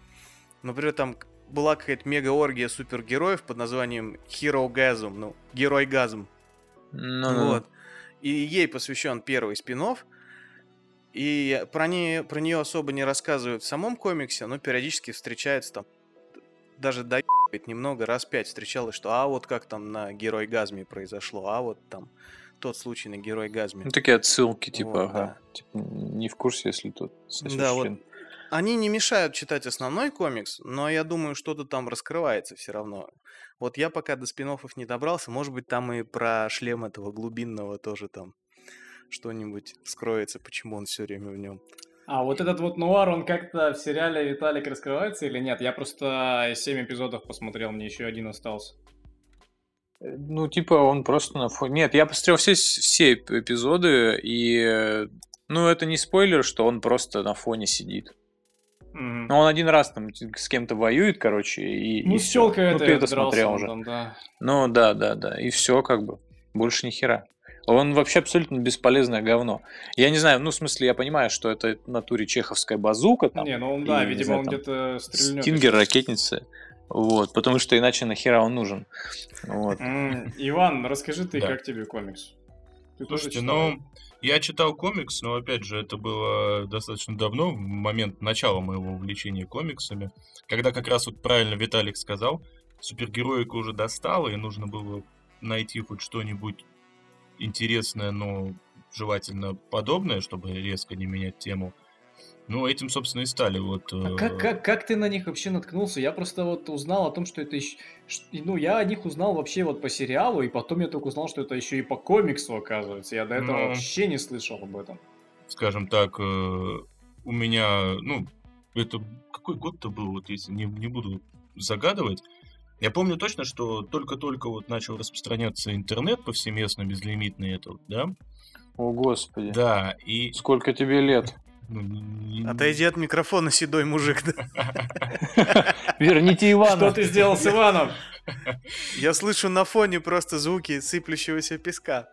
Например, там была какая-то мега-оргия супергероев под названием Hero Gasm, ну, Герой Газм. Ну, ну, Вот. И ей посвящен первый спин И про, нее, про нее особо не рассказывают в самом комиксе, но периодически встречается там. Даже доебывает немного, раз пять встречалось, что а вот как там на Герой Газме произошло, а вот там тот случай на Герой Газме. Ну, такие отсылки, типа, Вот, ага. Типа, не в курсе, если тут Да, вот. Они не мешают читать основной комикс, но я думаю, что-то там раскрывается все равно. Вот я пока до спин не добрался, может быть, там и про шлем этого глубинного тоже там что-нибудь вскроется, почему он все время в нем. А вот этот вот нуар, он как-то в сериале Виталик раскрывается или нет? Я просто 7 эпизодов посмотрел, мне еще один остался. Э, Ну, типа, он просто на фоне... Нет, я посмотрел все, все эп- эпизоды, и... Ну, это не спойлер, что он просто на фоне сидит. Мгм. Но он один раз там с кем-то воюет, короче, и... Ну, и с телкой Ну, это ты это смотрел уже. там, да. Ну, да, да, да. И все, как бы. Больше ни хера. Он вообще абсолютно бесполезное говно. Я не знаю, ну, в смысле, я понимаю, что это в натуре чеховская базука, там, не, ну он, да, и, не видимо, знаю, он там, где-то стрельнет. стингер, ракетница. Вот, потому что иначе нахера он нужен. Вот. Иван, расскажи ты, Да. как тебе комикс? Ты тоже Слушайте, читал? ну, я читал комикс, но, опять же, это было достаточно давно, в момент начала моего увлечения комиксами, когда как раз вот правильно Виталик сказал, супергероика уже достала, и нужно было найти хоть что-нибудь интересное, но желательно подобное, чтобы резко не менять тему. Ну, этим, собственно, и стали вот... А э, как, как, как ты на них вообще наткнулся? Я просто вот узнал о том, что это еще... Ну, я о них узнал вообще вот по сериалу, и потом я только узнал, что это еще и по комиксу, оказывается. Я до этого Ну. вообще не слышал об этом. скажем так, э, у меня, ну, это какой год-то был, вот если не, не буду загадывать. Я помню точно, что только-только вот начал распространяться интернет повсеместно, безлимитный это, вот, да? О, господи. Да, и... Сколько тебе лет? не- Отойди от микрофона, седой мужик. да. Верните Ивана. Что ты сделал с Иваном? Я слышу на фоне просто звуки сыплющегося песка.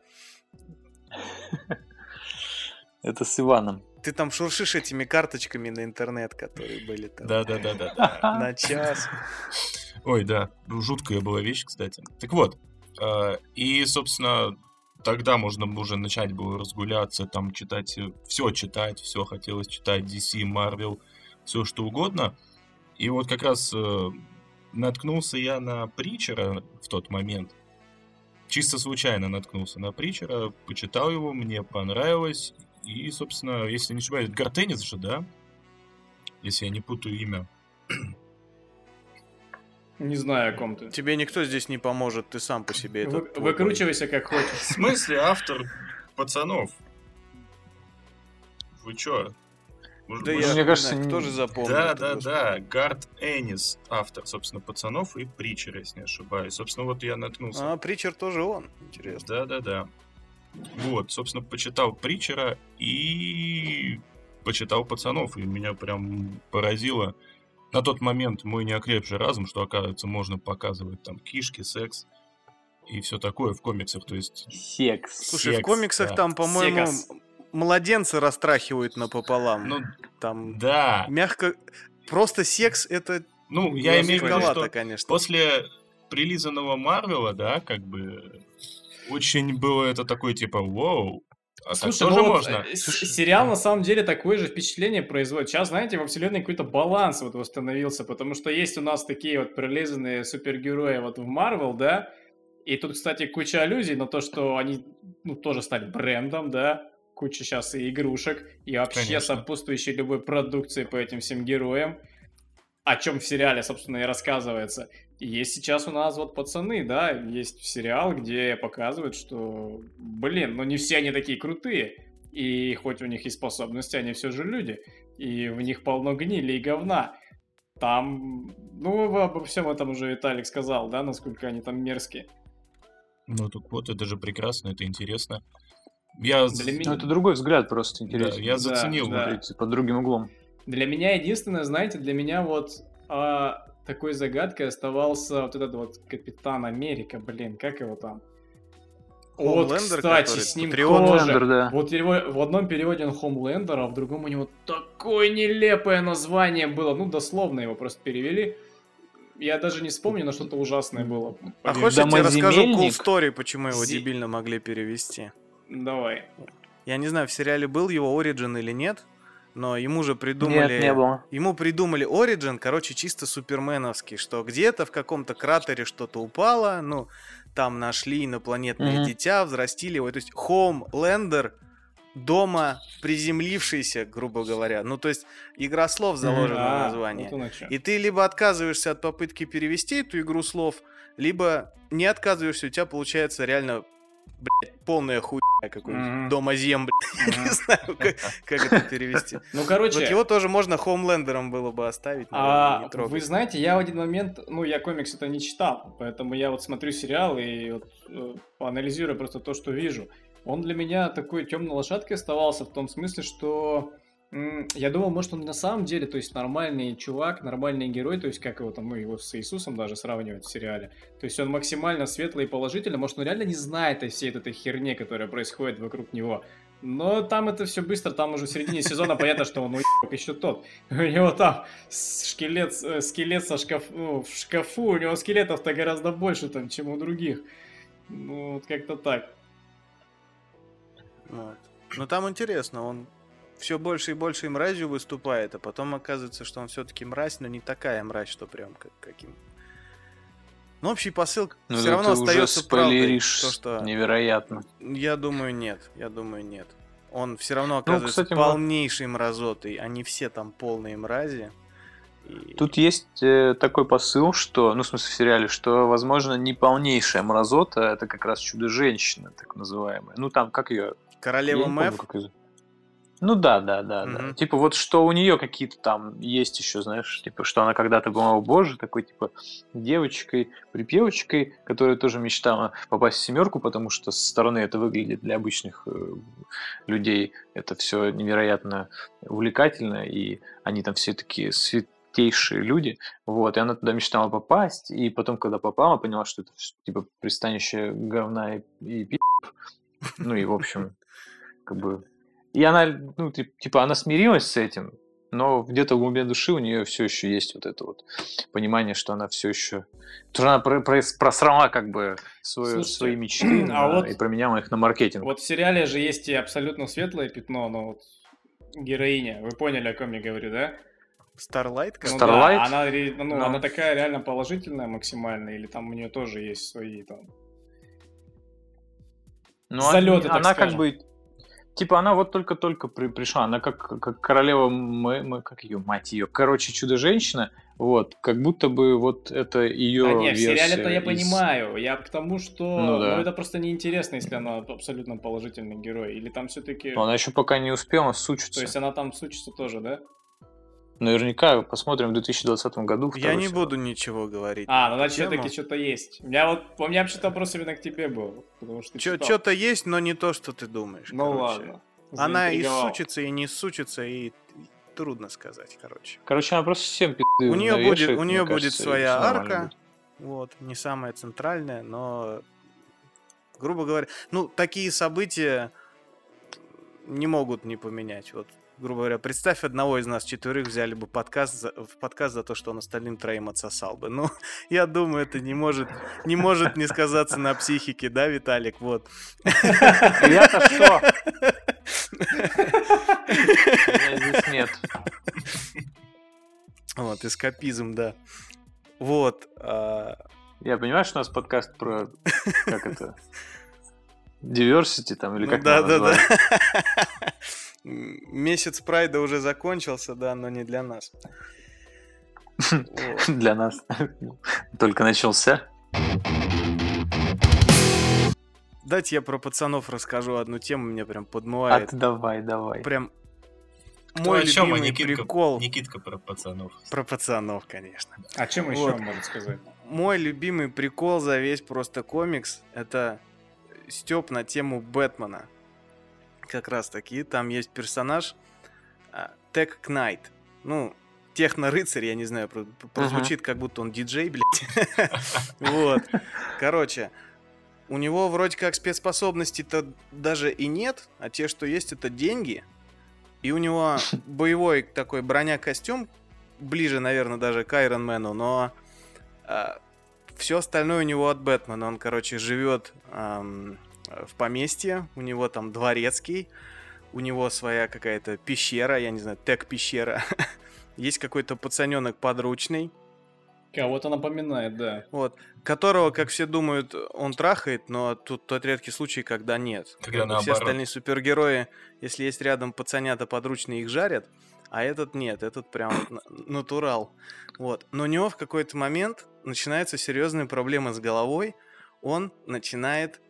Это с Иваном. Ты там шуршишь этими карточками на интернет, которые были там Да-да-да-да. на час. Ой, да, жуткая была вещь, кстати. Так вот, э, и, собственно, тогда можно уже начать было разгуляться, там читать, все читать, все хотелось читать, DC, Marvel, все что угодно. И вот как раз э, наткнулся я на Притчера в тот момент. Чисто случайно наткнулся на Притчера, почитал его, мне понравилось. И, собственно, если не ошибаюсь, Гартенис же, да? Если я не путаю имя. Не знаю, о ком ты. Тебе никто здесь не поможет, ты сам по себе это. Вы- Выкручивайся как хочешь. В смысле автор пацанов? Вы чё? Может, Да может- я мне не кажется, не- кто же запомнил. Да, это, да, да. Гард Энис, автор, собственно, пацанов и Притчера, если не ошибаюсь. Собственно, вот я наткнулся. А, Притчер тоже он, интересно. Да, да, да. Вот, собственно, почитал Притчера и почитал пацанов, и меня прям поразило. На тот момент мой неокрепший разум, что, оказывается, можно показывать там кишки, секс и все такое в комиксах. То есть Секс. Слушай, в секс, комиксах да. там, по-моему, Секас. младенца растрахивают напополам. Ну, Там да. мягко... Просто секс это Ну, я имею в виду, что конечно. после прилизанного Марвела, да, как бы очень было это такое типа вау. А Слушай, тоже ну вот, можно? э, с- сериал на самом деле такое же впечатление производит. Сейчас, знаете, во вселенной какой-то баланс вот восстановился, потому что есть у нас такие вот прилизанные супергерои вот в Марвел, да, и тут, кстати, куча аллюзий на то, что они, ну, тоже стали брендом, да, куча сейчас и игрушек, и вообще Конечно. сопутствующей любой продукции по этим всем героям, о чем в сериале, собственно, и рассказывается. Есть сейчас у нас вот пацаны, да, есть сериал, где показывают, что, блин, ну не все они такие крутые, и хоть у них и способности, они все же люди, и в них полно гнили и говна. Там, ну, вы обо всем этом уже Виталик сказал, да, насколько они там мерзкие. Ну, так вот, это же прекрасно, это интересно. Я, Для меня- Ну, это другой взгляд просто да, интересно. я Да, заценил. да. Смотрите, под другим углом. Для меня единственное, знаете, для меня вот а, такой загадкой оставался вот этот вот Капитан Америка, блин, как его там? Вот, Homelander, кстати, который с ним Патриот. тоже. Homelander, да. Вот в одном переводе он Homelander, а в другом у него такое нелепое название было. Ну, дословно его просто перевели. Я даже не вспомню, но что-то ужасное было. А Блин, хочешь, я тебе расскажу cool story, почему его Зи- дебильно могли перевести? Давай. Я не знаю, в сериале был его Origin или нет, но ему же придумали... Нет, не было. Ему придумали Origin, короче, чисто суперменовский, что где-то в каком-то кратере что-то упало, ну, там нашли инопланетное Мгм. дитя, взрастили его. То есть Homelander дома приземлившийся, грубо говоря. Ну, то есть игра слов заложена в А, название. вот оно чё. И ты либо отказываешься от попытки перевести эту игру слов, либо не отказываешься, у тебя получается реально блядь, полная хуйня какой-нибудь. Мгм. Дома зем, блядь. Мгм. Не знаю, как, как это перевести. Ну, короче, Вот его тоже можно хоумлендером было бы оставить, а, вы знаете, я в один момент, ну, я комикс это не читал, поэтому я вот смотрю сериал и вот, э, анализирую просто то, что вижу. Он для меня такой темной лошадкой оставался в том смысле, что я думал, может, он на самом деле, то есть нормальный чувак, нормальный герой, то есть как его там, ну, его с Иисусом даже сравнивать в сериале. То есть он максимально светлый и положительный, может, он реально не знает о всей этой херне, которая происходит вокруг него. Но там это все быстро, там уже в середине сезона понятно, что он уебок еще тот. У него там скелет, э, скелет со шкаф, ну, в шкафу, у него скелетов-то гораздо больше там, чем у других. Ну, вот как-то так. Вот. Но там интересно, он все больше и больше мразью выступает, а потом оказывается, что он все-таки мразь, но не такая мразь, что прям как каким. Но общий посыл Ну, все равно остается правдой. То, что... невероятно. Я думаю, нет. Я думаю, нет. Он все равно оказывается Ну, кстати, полнейшей мразотой. Они все там полные мрази. И- Тут есть э, такой посыл, что, ну, в смысле, в сериале, что, возможно, не полнейшая мразота, это как раз чудо-женщина, так называемая. Ну, там, как ее? Королева не помню, Мэв. как её- Ну да, да, да, да. Мгм. Типа вот что у нее какие-то там есть еще, знаешь, типа что она когда-то была, о боже, такой типа девочкой, припевочкой, которая тоже мечтала попасть в семерку, потому что со стороны это выглядит для обычных э, людей это все невероятно увлекательно, и они там все такие святейшие люди, вот, и она туда мечтала попасть, и потом, когда попала, поняла, что это типа пристанище говна и, и пи***, ну и в общем, как бы и она, ну, тип- типа, она смирилась с этим, но где-то в глубине души у нее все еще есть вот это вот понимание, что она все еще... Что она про- про- просрала как бы свою, Слушайте, свои мечты а на- вот- и променяла их на маркетинг. Вот в сериале же есть и абсолютно светлое пятно, но вот героиня. Вы поняли, о ком я говорю, да? Старлайт? Ну Starlight? да, она, ну, Ну. она такая реально положительная максимально, или там у нее тоже есть свои там... Ну, залеты, так она как бы... Типа она вот только-только при- пришла, она как, как королева, Мэ- Мэ- как ее, мать ее, короче, чудо-женщина, вот, как будто бы вот это ее Да не, в сериале-то я из- понимаю. Я к тому, что Ну да. ну, это просто неинтересно, если она абсолютно положительный герой. Или там все-таки... Но она еще пока не успела То сучиться. есть она там сучится тоже, да? Наверняка посмотрим в 2020 году. Я не сезон. буду ничего говорить. А, ну значит, все-таки что-то есть. У меня вот, у меня вообще-то вопрос именно к тебе был. Потому что. Что-то есть, но не то, что ты думаешь. Ну короче. ладно. Она и сучится, и не сучится, и трудно сказать, короче. Короче, она просто всем пизды У неё будет- у мне неё будет своя арка. будет. Вот, не самая центральная, но, грубо говоря, ну, такие события не могут не поменять. Вот, грубо говоря, представь, одного из нас четверых взяли бы подкаст за, в подкаст за то, что он остальным троим отсосал бы. Ну, я думаю, это не может, не может не сказаться на психике, да, Виталик? Вот. Я-то что? Меня здесь нет. Вот, эскапизм, да. Вот. а, Я понимаю, что у нас подкаст про... Как это? Diversity там, или ну как да, да, да. Месяц прайда уже закончился, да, но не для нас. Для нас. Только начался. Дайте я про пацанов расскажу одну тему, меня прям А подмывает. ты давай, давай. Прям Кто мой а любимый Никитка- прикол Никитка про пацанов. про пацанов, конечно. А чем еще Вот. он может сказать? Мой любимый прикол за весь просто комикс это Степ на тему Бэтмена. Как раз таки, там есть персонаж а, Тек Кнайт. Ну, техно-рыцарь, я не знаю, про- прозвучит, как будто он диджей, блядь. Вот. Короче, у него вроде как спецспособностей-то даже и нет, а те, что есть, это деньги. И у него боевой такой броня-костюм, ближе, наверное, даже к Айронмену, но все остальное у него от Бэтмена. Он, короче, живет в поместье, у него там дворецкий, у него своя какая-то пещера, я не знаю, тег-пещера. Есть какой-то пацаненок подручный, Кого-то напоминает, да. вот, которого, как все думают, он трахает, но тут тот редкий случай, когда нет. Когда Как бы Все наоборот. остальные супергерои, если есть рядом пацанята подручные, их жарят, а этот нет, этот прям на- натурал. Вот. Но у него в какой-то момент начинаются серьезные проблемы с головой, он начинает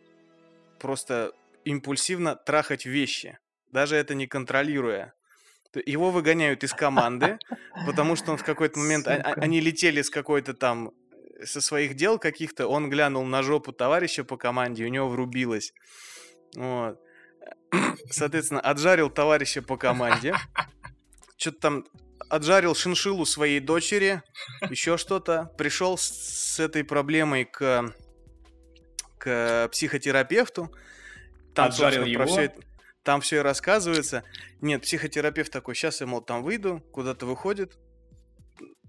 просто импульсивно трахать вещи, даже это не контролируя. Его выгоняют из команды, потому что он в какой-то момент, а- а- они летели с какой-то там, э, со своих дел каких-то, он глянул на жопу товарища по команде, у него врубилось. Вот. Соответственно, отжарил товарища по команде. Что-то там отжарил шиншилу своей дочери, еще что-то. Пришел с, с этой проблемой к, к психотерапевту. Там, Отжарил его? всё это- там все и рассказывается. Нет, психотерапевт такой, сейчас я, мол, там выйду, куда-то выходит.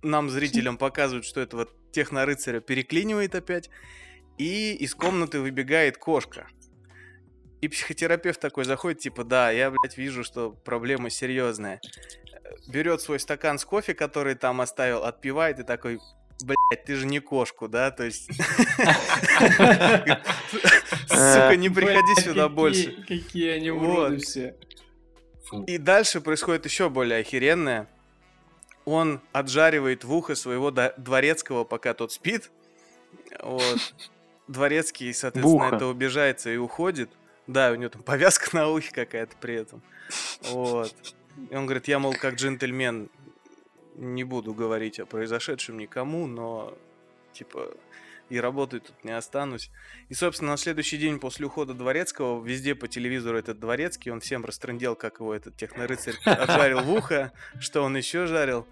Нам, зрителям, показывают, что этого технорыцаря переклинивает опять. И из комнаты выбегает кошка. И психотерапевт такой заходит, типа, да, я, блядь, вижу, что проблема серьезная. Берет свой стакан с кофе, который там оставил, отпивает и такой, блядь, ты же не кошку, да? То есть... Сука, не приходи Блядь, сюда больше. Какие они уроды все. И дальше происходит еще более охеренное. Он отжаривает в ухо своего дворецкого, пока тот спит. Вот. Дворецкий, соответственно, это убежается и уходит. Да, у него там повязка на ухе какая-то при этом. Вот. И он говорит, я, мол, как джентльмен не буду говорить о произошедшем никому, но, типа, и работать тут не останусь. И, собственно, на следующий день после ухода Дворецкого везде по телевизору этот Дворецкий, он всем растрындел, как его этот технорыцарь отжарил в ухо, что он еще жарил.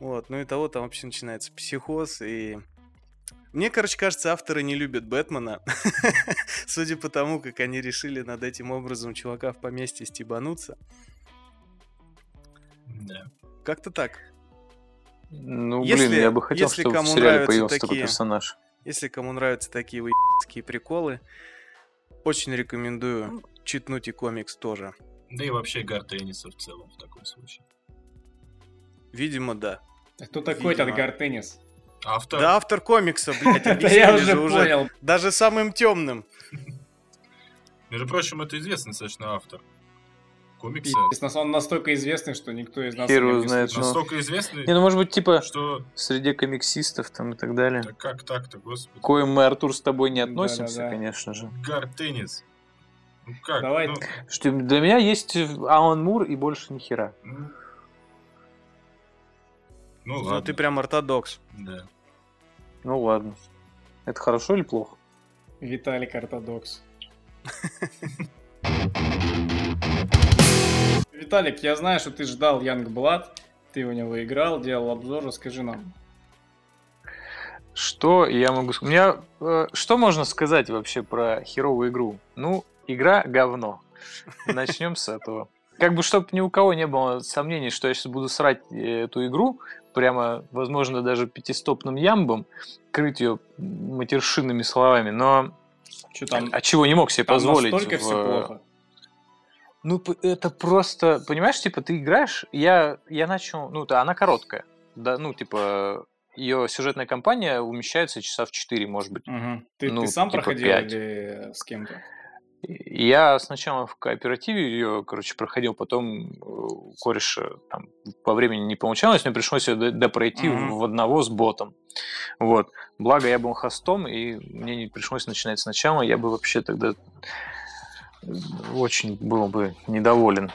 Вот, ну и того там вообще начинается психоз и... Мне, короче, кажется, авторы не любят Бэтмена. Судя по тому, как они решили над этим образом чувака в поместье стебануться. Да. Как-то так. Ну, Если- блин, я бы хотел, если чтобы в кому сериале нравятся появился такой такие- персонаж. Если кому нравятся такие выебские приколы, очень рекомендую читнуть и комикс тоже. Да и вообще Гар Тенниса в целом в таком случае. Видимо, да. А Кто такой этот Видимо. Гартеннис? Автор. Да, автор комикса, блядь, я же уже понял. Даже самым темным. Между прочим, это известный достаточно автор. Комикса. Пиздец, Он настолько известный, что никто из нас Хер о нем его не знает, слышал. ну. Настолько известный, Не, ну может быть, типа, что... среди комиксистов там и так далее. Да как так-то, господи. К коим мы, Артур, с тобой не Да-да-да. относимся, конечно же. Гар Теннис. Ну как? Давай. Ну, Что для меня есть Алан Мур и больше ни хера. ну, ну Ну, ладно. ты прям ортодокс. Да. Ну ладно. Это хорошо или плохо? Виталик Ортодокс. Виталик, я знаю, что ты ждал Янг Блад, ты у него играл, делал обзор, расскажи нам. Что я могу сказать? У меня... э, что можно сказать вообще про херовую игру? Ну, игра говно. Начнем с этого. Как бы, чтобы ни у кого не было сомнений, что я сейчас буду срать э, эту игру, прямо, возможно, даже пятистопным ямбом, крыть ее матершинными словами, но Что там? а чего не мог себе там позволить? настолько в- все плохо. Ну, это просто, понимаешь, типа, ты играешь, я, я начал, ну, да, она короткая, да, ну, типа, ее сюжетная кампания умещается часа в 4, может быть. Мгм. Ты, ну, ты сам типа проходил пять. или с кем-то? Я сначала в кооперативе ее, короче, проходил, потом э, у кореша там по времени не получалось, мне пришлось ее допройти Мгм. в одного с ботом. Вот. Благо я был хостом, и мне не пришлось начинать сначала, я бы вообще тогда очень был бы недоволен.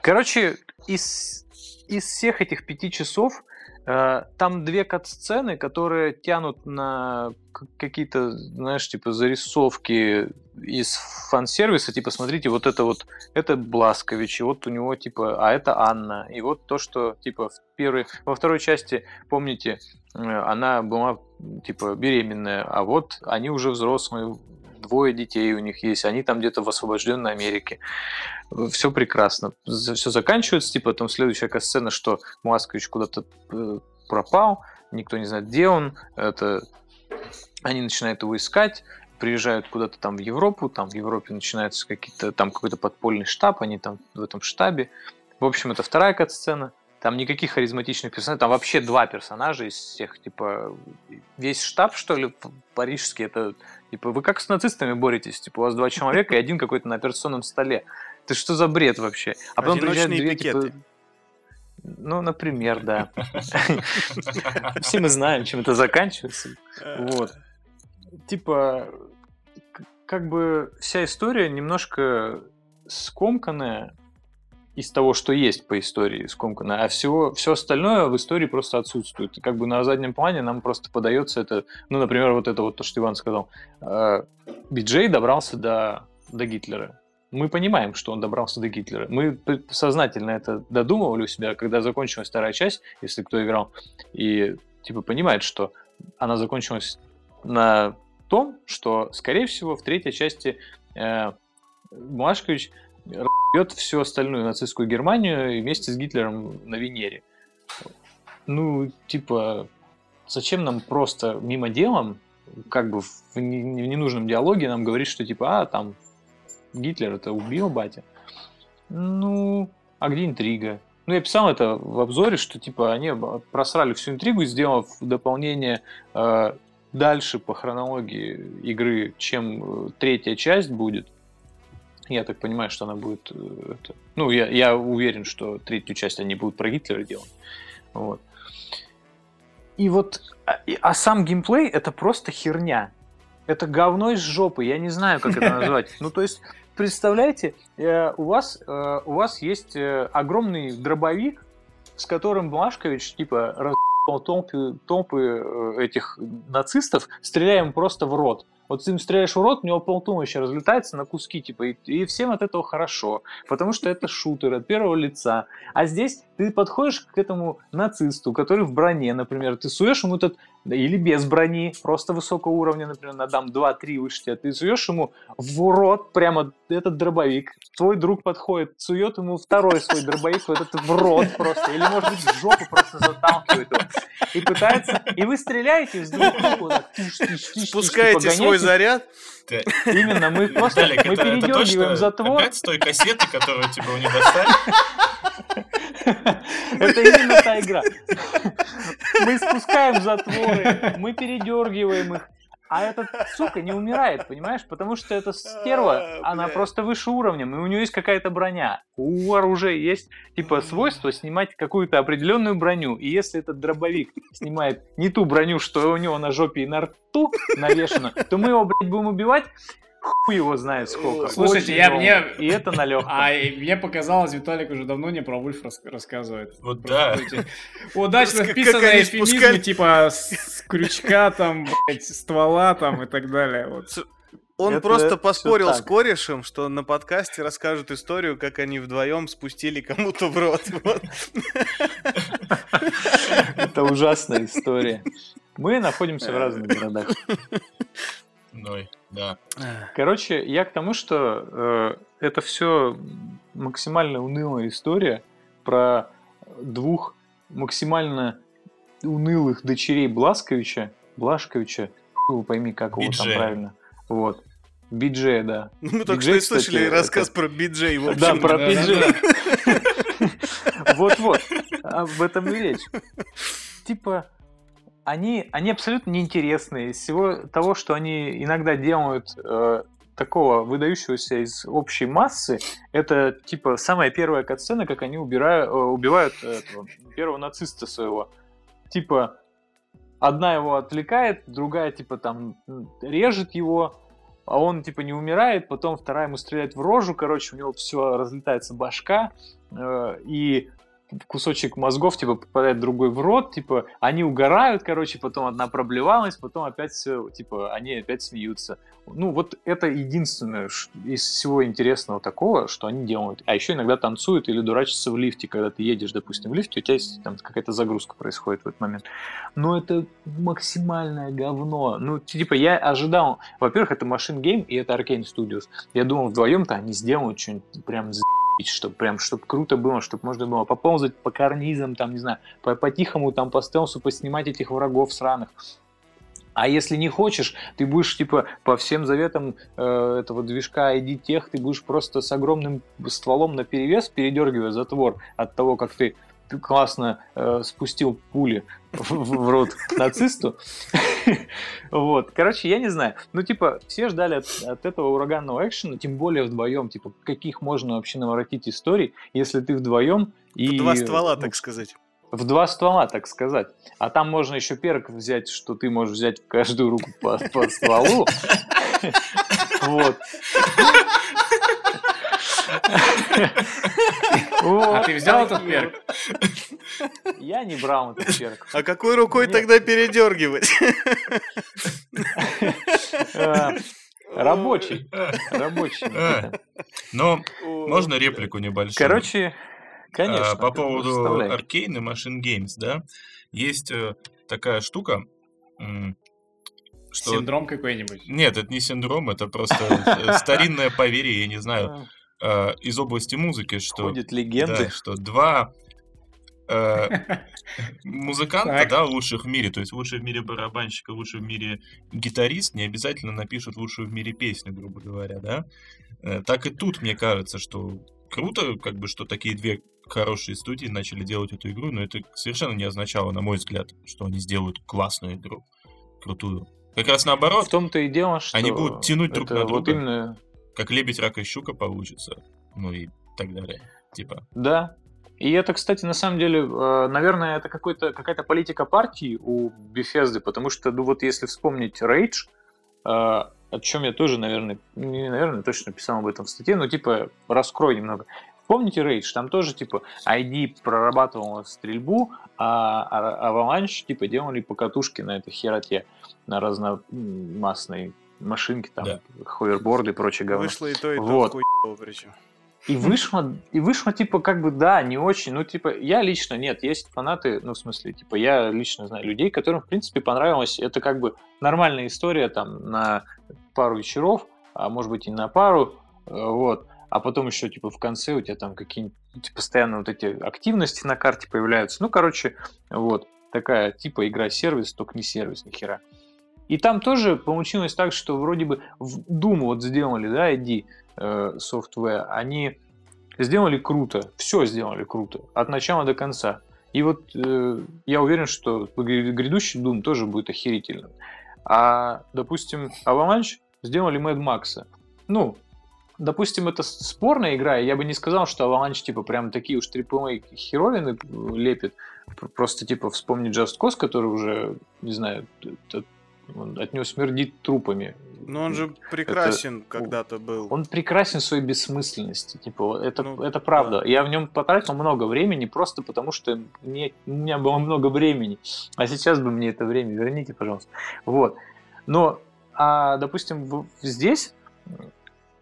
Короче, из, из всех этих пяти часов э, там две кат-сцены, которые тянут на какие-то, знаешь, типа зарисовки из фан-сервиса, типа, смотрите, вот это вот, это Бласкович, и вот у него, типа, а это Анна, и вот то, что, типа, в первой, во второй части, помните, она была, типа, беременная, а вот они уже взрослые, двое детей у них есть, они там где-то в освобожденной Америке. Все прекрасно. Все заканчивается, типа, там следующая сцена, что Бласкович куда-то э, пропал, никто не знает, где он, это они начинают его искать, приезжают куда-то там в Европу, там в Европе начинаются какие-то, там какой-то подпольный штаб, они там в этом штабе. В общем, это вторая кат-сцена. Там никаких харизматичных персонажей, там вообще два персонажа из всех, типа, весь штаб, что ли, парижский, это, типа, вы как с нацистами боретесь? Типа, у вас два человека и один какой-то на операционном столе. Ты что за бред вообще? А потом приезжают две, типа, пикеты. ну, например, да. Все мы знаем, чем это заканчивается. Вот. Типа, как бы вся история немножко скомканная из того, что есть по истории скомканная, а всего, все остальное в истории просто отсутствует. И как бы на заднем плане нам просто подается это, ну, например, вот это вот то, что Иван сказал. Э, Биджей добрался до, до Гитлера. Мы понимаем, что он добрался до Гитлера. Мы сознательно это додумывали у себя, когда закончилась вторая часть, если кто играл, и типа понимает, что она закончилась на том, что, скорее всего, в третьей части э, Машкович бьет всю остальную нацистскую Германию вместе с Гитлером на Венере. Ну, типа, зачем нам просто мимо делом, как бы в ненужном диалоге нам говорить, что типа, а, там, Гитлер это убил батя. Ну, а где интрига? Ну, я писал это в обзоре, что типа они просрали всю интригу, сделав дополнение э, дальше по хронологии игры, чем э, третья часть будет. Я так понимаю, что она будет... Э, это... Ну, я, я уверен, что третью часть они будут про Гитлера делать. Вот. И вот... А, а сам геймплей это просто херня. Это говно из жопы. Я не знаю, как это назвать. Ну, то есть, представляете, э, у вас, у вас есть огромный дробовик, с которым Блашкович, типа, раз толпы, толпы этих нацистов, стреляем просто в рот. Вот ты им стреляешь в рот, у него полтумоща разлетается на куски, типа, и, и всем от этого хорошо, потому что это шутер от первого лица. А здесь ты подходишь к этому нацисту, который в броне, например, ты суешь ему этот, или без брони, просто высокого уровня, например, на дам 2-3 выше тебя, ты суешь ему в рот прямо этот дробовик, твой друг подходит, сует ему второй свой дробовик вот этот в рот просто, или, может быть, в жопу просто заталкивает его, и пытается, и вы стреляете с друг другу, так, Спускаете свой заряд, Именно, мы просто Виталик, мы это, это передергиваем точно затвор. опять с той кассеты, которую тебе не достали? Это именно та игра. Мы спускаем затворы, мы передергиваем их. А этот, сука, не умирает, понимаешь? Потому что эта стерва, А, она блядь. просто выше уровнем, и у нее есть какая-то броня. У оружия есть, типа, свойство снимать какую-то определенную броню. И если этот дробовик снимает не ту броню, что у него на жопе и на рту навешено, то мы его, блядь, будем убивать хуй его знает сколько. Слушайте, Очень я- мне- И это на легком. А и мне показалось, Виталик уже давно не про Вульф рас- рассказывает. Вот Просто да. Удачно вписанные эфемизмы, типа с крючка там, блядь, ствола там и так далее. Вот. Он Это просто поспорил с корешем, что на подкасте расскажут историю, как они вдвоем спустили кому-то в рот. Это ужасная история. Мы находимся в разных городах. Ной, да. Короче, я к тому, что э, это все максимально унылая история про двух максимально унылых дочерей Бласковича. Блашковича, хуй его пойми, как его там правильно. Вот. Биджея, да. Мы только Биджей, что и слышали кстати, рассказ это- про биджей. в Да, общем. про да-да-да. биджея. Вот-вот. Об этом и речь. Типа, они, они абсолютно неинтересные. Из всего того, что они иногда делают э, такого выдающегося из общей массы, это типа самая первая катсцена, как они убирают, э, убивают этого, первого нациста своего. Типа, одна его отвлекает, другая типа там режет его, а он типа не умирает, потом вторая ему стреляет в рожу, короче, у него все разлетается башка, э, и кусочек мозгов, типа, попадает другой в рот, типа, они угорают, короче, потом одна проблевалась, потом опять все, типа, они опять смеются. Ну, вот это единственное из всего интересного такого, что они делают. А еще иногда танцуют или дурачатся в лифте, когда ты едешь, допустим, в лифте, у тебя есть там какая-то загрузка происходит в этот момент. Но это максимальное говно. Ну, типа, я ожидал... Во-первых, это Machine Game и это Arcane Studios. Я думал, вдвоем-то они сделают что-нибудь прям чтобы прям, чтобы круто было, чтобы можно было поползать по карнизам, там, не знаю, по- по-тихому там по стелсу поснимать этих врагов сраных. А если не хочешь, ты будешь, типа, по всем заветам э, этого движка ID тех, ты будешь просто с огромным стволом на перевес, передергивая затвор от того, как ты классно э, спустил пули в, в- в рот нацисту. Вот. Короче, я не знаю. Ну, типа, все ждали от, от этого ураганного экшена, тем более вдвоем. Типа, каких можно вообще наворотить историй, если ты вдвоем и... Два ствола, так сказать. в два ствола, так сказать. А там можно еще перк взять, что ты можешь взять в каждую руку по, по стволу. Вот. А ты взял этот перк? Я не брал этот перк. А какой рукой тогда передергивать? Э, Рабочий. Рабочий. А, Но можно реплику небольшую? Короче, А, конечно. По поводу. Arcane и Machine Games, да, есть э, такая штука, что... Синдром какой-нибудь. Нет, это не синдром, это просто э, старинное поверье, я не знаю, э, из области музыки, что... Ходят Да, легенды. что два э, музыканта, да, лучших в мире, то есть лучший в мире барабанщик и лучший в мире гитарист, не обязательно напишут лучшую в мире песню, грубо говоря, да. Э, Так и тут, мне кажется, что круто, как бы, что такие две хорошие студии начали делать эту игру, но это совершенно не означало, на мой взгляд, что они сделают классную игру, крутую. Как раз В наоборот, том-то и дело, что Они будут тянуть друг на вот друга. именно как лебедь, рак и щука получится, ну и так далее. Типа, Да. И это, кстати, на самом деле, э, наверное, это какой-то, какая-то политика партии у Bethesda, потому что, ну вот если вспомнить Rage, э, о чем я тоже, наверное, не наверное, точно писал об этом в статье, но типа раскрой немного. Помните Rage? Там тоже типа ID прорабатывал стрельбу, а а- Avalanche типа делали покатушки на этой хероте, на разномастной машинке, там, Да. ховерборды и прочее говно. Вышло и то, и то Вот. хуёво причем. И вышло, и вышло, типа, как бы, да, не очень. Ну, типа, я лично, нет, есть фанаты, ну, в смысле, типа, я лично знаю людей, которым, в принципе, понравилось. Это, как бы, нормальная история, там, на пару вечеров, а может быть, и на пару, э, вот. А потом еще, типа, в конце у тебя там какие-нибудь, типа, постоянно вот эти активности на карте появляются. Ну, короче, вот, такая, типа, игра-сервис, только не сервис, ни хера. И там тоже получилось так, что вроде бы в Doom вот сделали, да, ID, э, Software, они сделали круто, все сделали круто, от начала до конца. И вот э, я уверен, что гря- грядущий Doom тоже будет охерительным. А, допустим, Avalanche сделали Mad Max. Ну, допустим, это спорная игра, и я бы не сказал, что Avalanche, типа, прям такие уж AAA херовины лепит. Просто, типа, вспомни Just Cause, который уже, не знаю, он от него смердит трупами. Но он же прекрасен когда-то был. Он прекрасен в своей бессмысленности. Типа, это, Ну, это правда. Я в нем потратил много времени просто потому, что мне, у меня было много времени. А сейчас бы мне это время верните, пожалуйста. Вот. Но, а, допустим, здесь,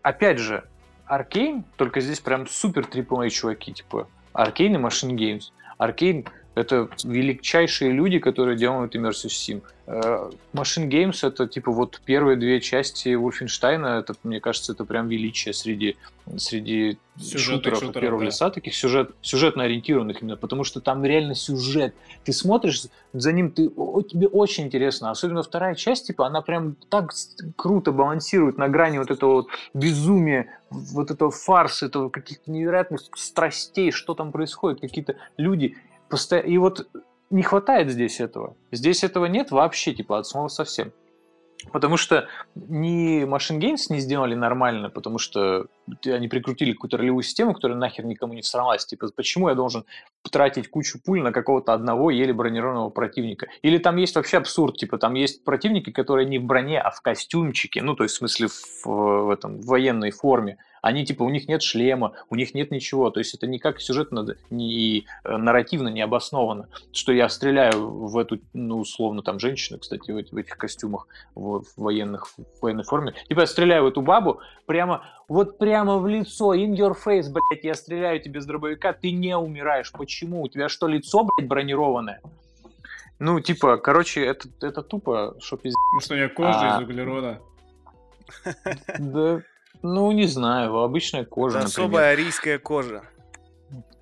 опять же, Аркейн, только здесь прям супер AAA чуваки, типа Аркейн и Machine Games. Аркейн это величайшие люди, которые делают Immersive Sim. Э, Machine Games это типа вот первые две части Wolfenstein, это, мне кажется, это прям величие среди, среди Сюжетных шутеров, шутеров, первого да. лица, таких сюжет, сюжетно ориентированных именно, потому что там реально сюжет. Ты смотришь за ним, ты, о, тебе очень интересно. Особенно вторая часть, типа, она прям так круто балансирует на грани вот этого вот безумия, вот этого фарса, этого каких-то невероятных страстей, что там происходит, какие-то люди. Посто... И вот не хватает здесь этого. Здесь этого нет вообще, типа, от слова совсем. Потому что ни Machine Games не сделали нормально, потому что они прикрутили какую-то ролевую систему, которая нахер никому не всралась. Типа, почему я должен тратить кучу пуль на какого-то одного еле бронированного противника? Или там есть вообще абсурд, типа, там есть противники, которые не в броне, а в костюмчике, ну, то есть, в смысле, в, в этом, в военной форме. Они, типа, у них нет шлема, у них нет ничего. То есть это никак сюжетно не э, нарративно не обосновано. Что я стреляю в эту, ну, условно, там, женщину, кстати, в, в этих костюмах, в, в военных, в военной форме. Типа я стреляю в эту бабу, прямо, вот прямо в лицо, in your face, блядь, я стреляю тебе с дробовика, ты не умираешь. Почему? У тебя что, лицо, блядь, бронированное? Ну, типа, короче, это, это тупо, что пиздец. Ну что, нее кожа А. из углерода. Да, ну, не знаю, обычная кожа, Это например. особая арийская кожа.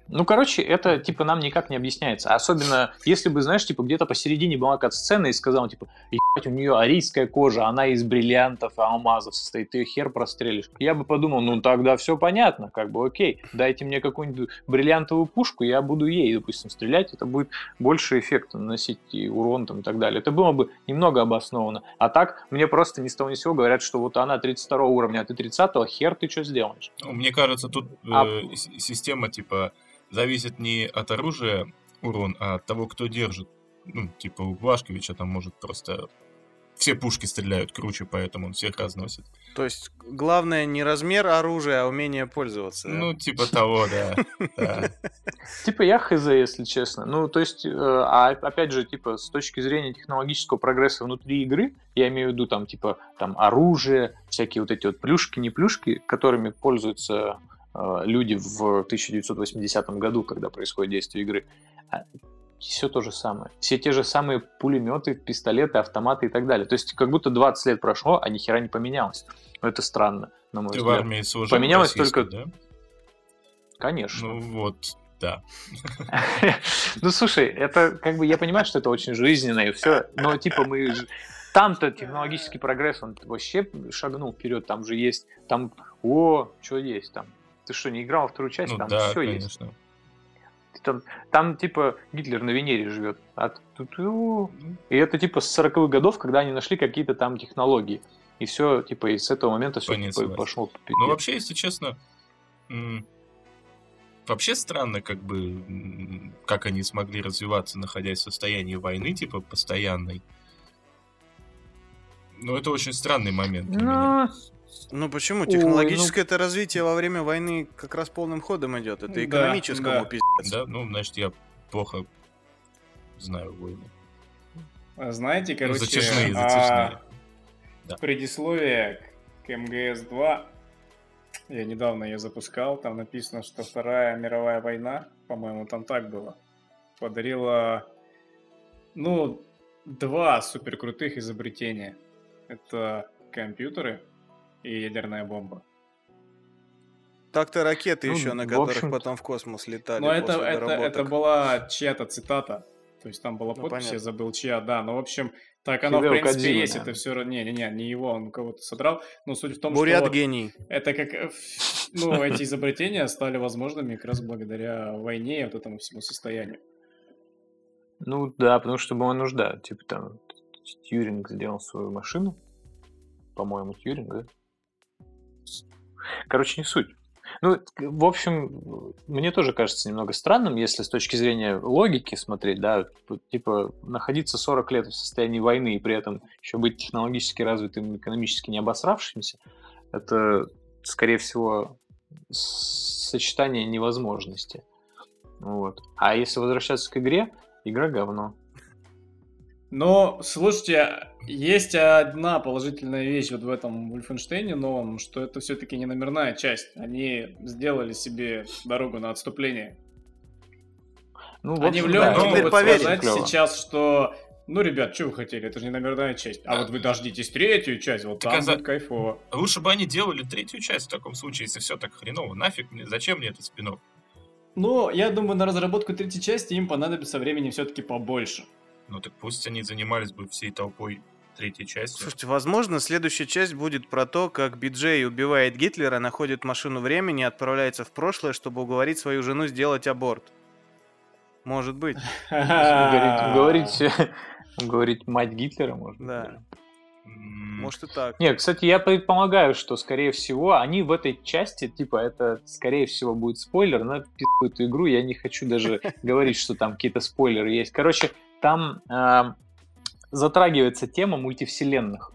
Ну, короче, это, типа, нам никак не объясняется. Особенно, если бы, знаешь, типа, где-то посередине была кат-сцена и сказал, типа, ебать, у нее арийская кожа, она из бриллиантов и алмазов состоит, ты ее хер прострелишь. Я бы подумал, ну, тогда все понятно, как бы, окей, дайте мне какую-нибудь бриллиантовую пушку, я буду ей, допустим, стрелять, это будет больше эффекта наносить и урон там и так далее. Это было бы немного обосновано. А так, мне просто ни с того ни с сего говорят, что вот она 32 уровня, а ты 30 хер ты что сделаешь? Мне кажется, тут А- э, система типа зависит не от оружия урон, а от того, кто держит. Ну, типа у Блашковича там может просто все пушки стреляют круче, поэтому он всех разносит. То есть главное не размер оружия, а умение пользоваться. да? Ну, типа того, да. Типа я хз, если честно. Ну, то есть, э, а опять же, типа, с точки зрения технологического прогресса внутри игры, я имею в виду там, типа, там оружие, всякие вот эти вот плюшки, не плюшки, которыми пользуются люди в 1980 году, когда происходит действие игры. Все то же самое. Все те же самые пулеметы, пистолеты, автоматы и так далее. То есть как будто 20 лет прошло, а ни хера не поменялось. Но это странно, на мой Ты в взгляд. армии служил Поменялось только- да? Конечно. Ну вот, да. Ну, слушай, это как бы я понимаю, что это очень жизненно и все, но типа мы там-то технологический прогресс, он вообще шагнул вперед, там же есть, там, о, что есть там. Ты что, не играл во вторую часть? Ну там да, все есть. конечно. Там, там, типа, Гитлер на Венере живет. А тут, и это, типа, с 40-х годов, когда они нашли какие-то там технологии. И все, типа, и с этого момента все Понеслась. пошло. Ну, вообще, если честно, вообще странно, как бы, как они смогли развиваться, находясь в состоянии войны, типа, постоянной. Ну, это очень странный момент для меня. Ну, Ну почему? Ой, Технологическое это развитие во время войны как раз полным ходом идет. Это экономическому да. пиздец. Да, ну, значит, я плохо знаю войны. А Знаете, Ну, короче, затяжные, а, затяжные. Да. предисловие к МГС-2, я недавно ее запускал, там написано, что Вторая мировая война, по-моему, там так было, подарила, ну, два суперкрутых изобретения. Это компьютеры и ядерная бомба. Так-то ракеты Ну, еще, на в которых потом в космос летали. Но это, после это, доработок. это была чья-то цитата. То есть там была Ну, подпись, я понятно. забыл чья, да. Но, в общем, так оно, в Хидео принципе, Кодзима, есть. да. Это все равно... Не-не-не, не его, он кого-то содрал. Но суть в том, Бурят что вот гений. это как... э, Ну, эти изобретения стали возможными как раз благодаря войне и вот этому всему состоянию. Ну да, потому что была нужда. Типа там Тьюринг сделал свою машину. По-моему, Тьюринг, да? Короче, не суть. Ну, в общем, мне тоже кажется немного странным, если с точки зрения логики смотреть, да, типа находиться 40 лет в состоянии войны и при этом еще быть технологически развитым, экономически не обосравшимся, это, скорее всего, сочетание невозможности. Вот. А если возвращаться к игре, игра говно. Но, слушайте, есть одна положительная вещь вот в этом Wolfenstein новом, что это все-таки не номерная часть. Они сделали себе дорогу на отступление. Ну, Они в легком да, Ну, могут поверим, сказать клёво. сейчас, что ну, ребят, что вы хотели, это же не номерная часть. А вот вы дождитесь третью часть, вот Так там а за- будет кайфово. Лучше бы они делали третью часть в таком случае, если все так хреново. Нафиг мне, зачем мне этот спин Но я думаю, на разработку третьей части им понадобится времени все-таки побольше. Ну так пусть они занимались бы всей толпой третьей частью. Слушайте, возможно, следующая часть будет про то, как Биджей убивает Гитлера, находит машину времени, отправляется в прошлое, чтобы уговорить свою жену сделать аборт. Может быть. Говорить, говорить, мать Гитлера, может быть. Да. Может и так. Не, кстати, я предполагаю, что, скорее всего, они в этой части, типа, это, скорее всего, будет спойлер на пи***ю эту игру. Я не хочу даже говорить, что там какие-то спойлеры есть. Короче, там а, затрагивается тема мультивселенных.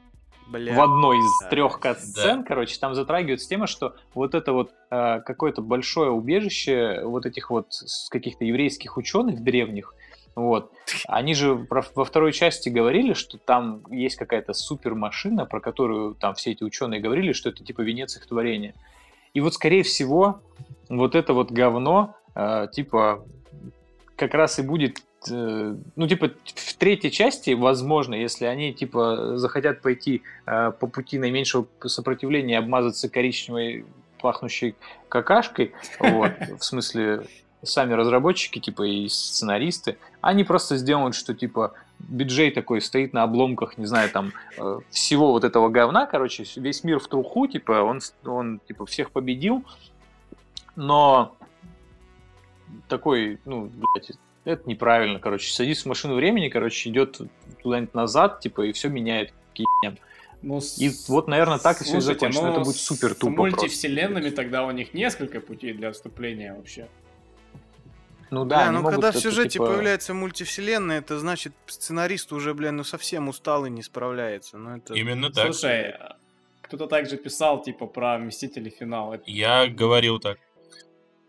Бля. в одной из Да. трех кат-сцен, короче, там затрагивается тема, что вот это вот э, какое-то большое убежище вот этих вот каких-то еврейских ученых древних, вот, они же про- во второй части говорили, что там есть какая-то супермашина, про которую там все эти ученые говорили, что это типа венец их творения. И вот, скорее всего, вот это вот говно, э, типа, как раз и будет э, ну, типа, в третьей части, возможно, если они, типа, захотят пойти э, по пути наименьшего сопротивления и обмазаться коричневой пахнущей какашкой, вот, в смысле, сами разработчики, типа, и сценаристы, они просто сделают, что, типа, биджей такой стоит на обломках, не знаю, там, э, всего вот этого говна, короче, весь мир в труху, типа, он, он типа, всех победил, но такой, ну, блядь, это неправильно, короче, садится в машину времени, короче, идет куда-нибудь назад, типа, и все меняет к. Ну, с- И вот, наверное, так и все слушайте, закончено. ну, Это будет с супер тупо просто. мультивселенными тогда у них несколько путей для отступления вообще. Ну да, Бля, ну могут когда в это, сюжете типа, появляется мультивселенная, это значит сценарист уже, бля, ну совсем устал и не справляется. Ну это... Именно так. Слушай, кто-то также писал, типа, про Мстители финал. Это, Я говорил так.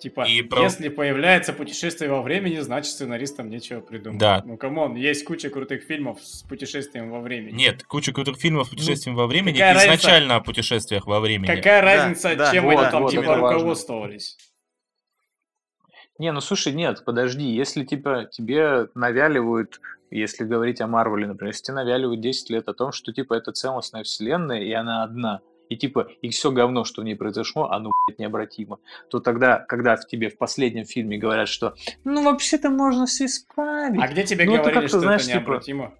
Типа, И про- если появляется путешествие во времени, значит сценаристам нечего придумать. Да. Ну, come on, есть куча крутых фильмов с путешествием во времени. Нет, куча крутых фильмов с путешествием во времени какая разница? изначально о путешествиях во времени. Какая разница, да, чем вот, они там, вот, типа, руководствовались? Не, ну слушай, нет, подожди, если типа тебе навяливают, если говорить о Марвеле, например, если тебе навяливают 10 лет о том, что типа это целостная вселенная, и она одна, и типа, и все говно, что в ней произошло, оно, блядь, необратимо, то тогда, когда в тебе в последнем фильме говорят, что ну вообще-то можно все исправить. А где тебе Ну, это говорили, как-то, что знаешь, это типа, необратимо?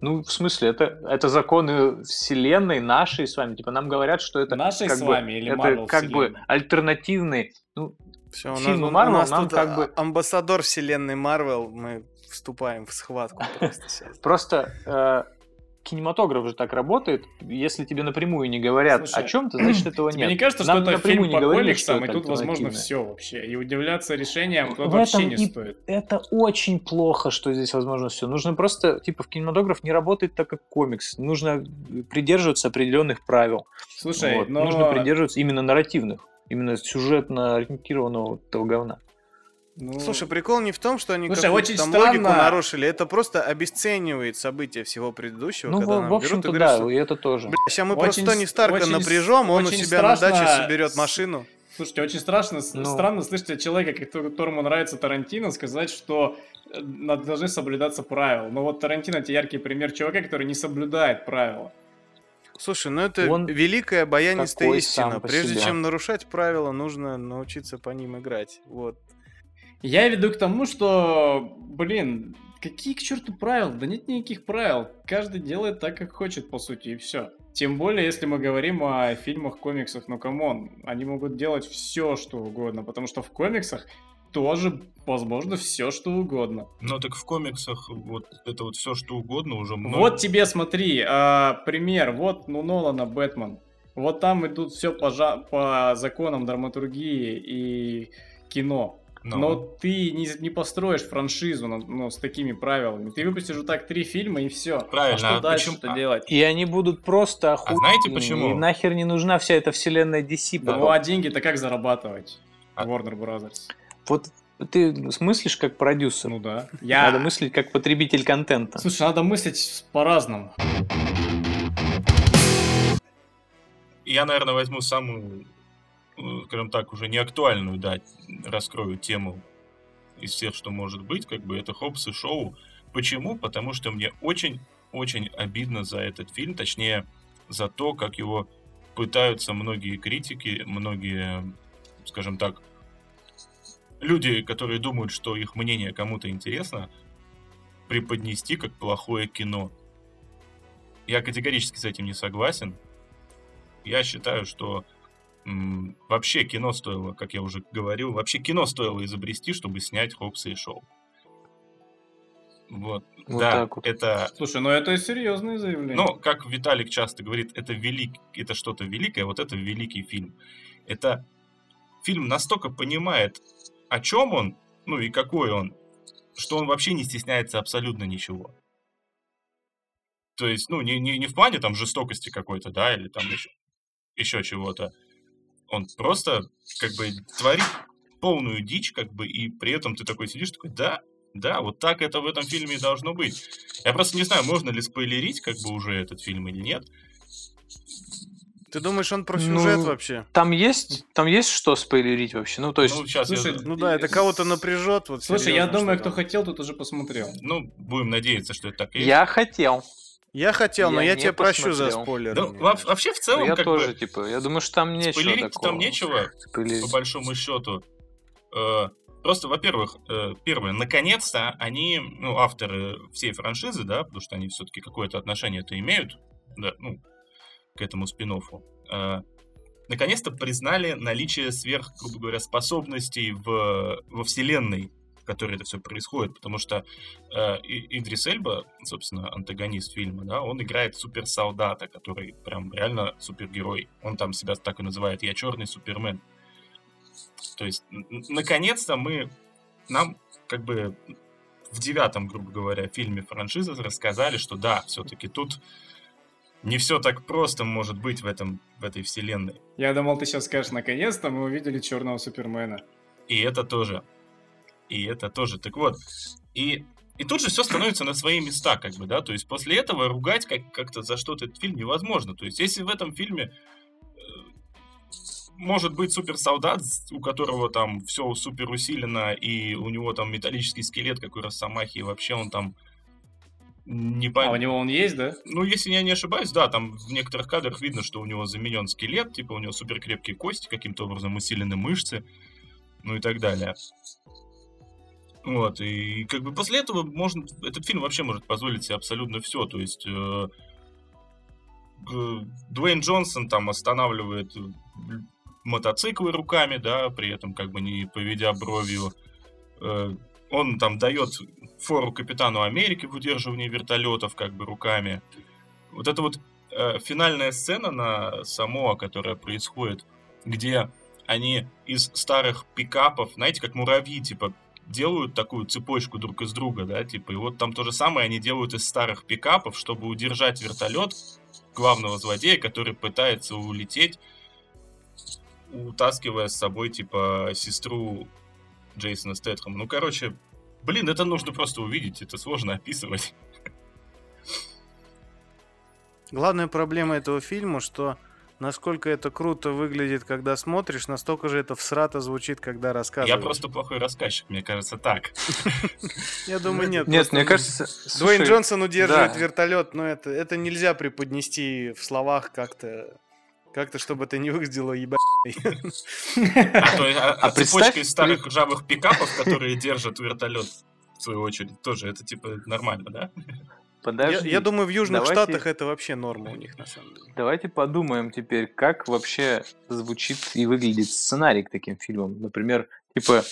Ну, в смысле, это, это законы вселенной нашей с вами. Типа нам говорят, что это Нашей как с бы- вами или это Marvel как бы вселенной? альтернативный. Ну, Все, у нас, фильмы у Марвел нас нам тут как а- бы- амбассадор вселенной Марвел, мы вступаем в схватку просто сейчас. Просто э, кинематограф же так работает. Если тебе напрямую не говорят Слушай, о чем-то, значит этого Тебе нет. не кажется, Нам что это фильм не по говорили, комиксам, и тут возможно все вообще. И удивляться решениям В вообще этом не и- стоит. Это очень плохо, что здесь возможно все. Нужно просто, типа, в кинематограф не работает так, как комикс. Нужно придерживаться определенных правил. Слушай, Вот. но... Нужно придерживаться именно нарративных, именно сюжетно ориентированного этого говна. Ну, Слушай, прикол не в том, что они Слушай, какую-то очень там странно- логику нарушили, это просто обесценивает события всего предыдущего, Ну, когда в, нам в берут и да, что, и это тоже. Бля, сейчас мы Очень просто Тони с- Старка очень напряжем, он у себя на даче страшно соберет машину. Слушайте, очень страшно, Ну. странно слышать от человека, кото- которому нравится Тарантино, сказать, что э, должны соблюдаться правила. Но вот Тарантино это яркий пример чувака, который не соблюдает правила. Слушай, ну это Он великая баянистая истина. Прежде себе. чем нарушать правила, нужно научиться по ним играть. Вот. Я веду к тому, что, блин, какие к черту правила? Да нет никаких правил. Каждый делает так, как хочет, по сути, и все. Тем более, если мы говорим о фильмах, комиксах, ну come on, они могут делать все, что угодно, потому что в комиксах тоже возможно все, что угодно. Ну так в комиксах вот это вот все что угодно уже много. Вот тебе, смотри, а, пример. Вот, ну, Нолана Бэтмен. Вот там идут все по, жа- по законам драматургии и кино. Ну, Но ты не, не построишь франшизу ну, ну, с такими правилами. Ты выпустишь вот так три фильма и все. Правильно, А что а дальше-то почему- а- делать? И они будут просто охуенными. знаете почему? И нахер не нужна вся эта вселенная DC. Ну, потом. а деньги-то как зарабатывать? А- Warner Brothers. Вот ты мыслишь как продюсер. Ну да. Я... Надо мыслить как потребитель контента. Слушай, надо мыслить по-разному. Я, наверное, возьму самую, скажем так, уже не актуальную, да, раскрою тему из всех, что может быть, как бы это Хопс и Шоу. Почему? Потому что мне очень-очень обидно за этот фильм, точнее, за то, как его пытаются многие критики, многие, скажем так, люди, которые думают, что их мнение кому-то интересно, преподнести как плохое кино. Я категорически с этим не согласен. Я считаю, что вообще кино стоило, как я уже говорил, вообще кино стоило изобрести, чтобы снять Хопса и Шоу. Вот. Вот да, так вот. это Слушай, ну это серьезное заявление. но, как Виталик часто говорит, это велик, это что-то великое, вот это великий фильм. Это фильм настолько понимает, о чем он, ну и какой он, что он вообще не стесняется абсолютно ничего. То есть, ну, не, не, не в плане там жестокости какой-то, да, или там еще, еще чего-то. Он просто, как бы, творит полную дичь, как бы, и при этом ты такой сидишь, такой, да, да, вот так это в этом фильме и должно быть. Я просто не знаю, можно ли спойлерить, как бы, уже этот фильм или нет. Ты думаешь, он про Ну, сюжет вообще? Там есть, там есть что спойлерить вообще? Ну, то есть, ну, сейчас слушай, я... Ну да, это кого-то напряжет. Вот Слушай, я думаю, кто хотел, тот уже посмотрел. Ну, будем надеяться, что это так и есть. я хотел. Я хотел, но Я я, не тебе прощу за посмотрел. Ну, во- вообще, в целом, я как тоже, бы, типа, я думаю, что там нечего спойлерить такого. там нечего, Спойлерить. по большому счету. Э, Просто, во-первых, э, первое, наконец-то они, ну, авторы всей франшизы, да, потому что они все-таки какое-то отношение-то имеют, да, ну, к этому спин наконец-то признали наличие сверх, грубо говоря, способностей в, во вселенной, которой это все происходит, потому что э, Идрис Эльба, собственно, антагонист фильма, да, он играет суперсолдата, который прям реально супергерой. Он там себя так и называет «Я черный супермен». То есть, наконец-то мы, нам как бы в девятом, грубо говоря, фильме франшизы рассказали, что да, все-таки тут не все так просто может быть в, этом, в этой вселенной. Я думал, ты сейчас скажешь, наконец-то мы увидели черного Супермена. И это тоже. И это тоже. Так вот. И, и тут же все становится на свои места, как бы, да. То есть после этого ругать как- как-то за что-то этот фильм невозможно. То есть если в этом фильме э, может быть суперсолдат, у которого там все супер усилено, и у него там металлический скелет, как у Росомахи, и вообще он там не А у него он есть, да? ну, если я не ошибаюсь, да, там в некоторых кадрах видно, что у него заменен скелет, типа у него супер крепкие кости, каким-то образом усилены мышцы, ну и так далее. Вот, и как бы после этого можно, этот фильм вообще может позволить себе абсолютно все, то есть э, Дуэйн Джонсон там останавливает э, мотоциклы руками, да, при этом как бы не поведя бровью, Э, он там дает фору капитану Америки в удерживании вертолетов как бы руками. Вот эта вот э, финальная сцена на Самоа, которая происходит, где они из старых пикапов, знаете, как муравьи, типа, делают такую цепочку друг из друга, да, типа, и вот там то же самое они делают из старых пикапов, чтобы удержать вертолет главного злодея, который пытается улететь, утаскивая с собой, типа, сестру Джейсона Стэтхэма. Ну, короче, блин, это нужно просто увидеть, это сложно описывать. Главная проблема этого фильма, что насколько это круто выглядит, когда смотришь, настолько же это всрато звучит, когда рассказываешь. Я просто плохой рассказчик, мне кажется, так. Я думаю, нет. Нет, мне кажется... Дуэйн Джонсон удерживает вертолет, но это, это нельзя преподнести в словах как-то, как-то, чтобы это не выглядело ебать. А, то а- а А цепочка из старых ржавых пикапов, которые держат вертолет, в свою очередь, тоже это типа нормально, да? Я, Подожди. я думаю, в Южных давайте- Штатах это вообще норма у них, на самом деле. Давайте подумаем теперь, как вообще звучит и выглядит сценарий к таким фильмам. Например, типа,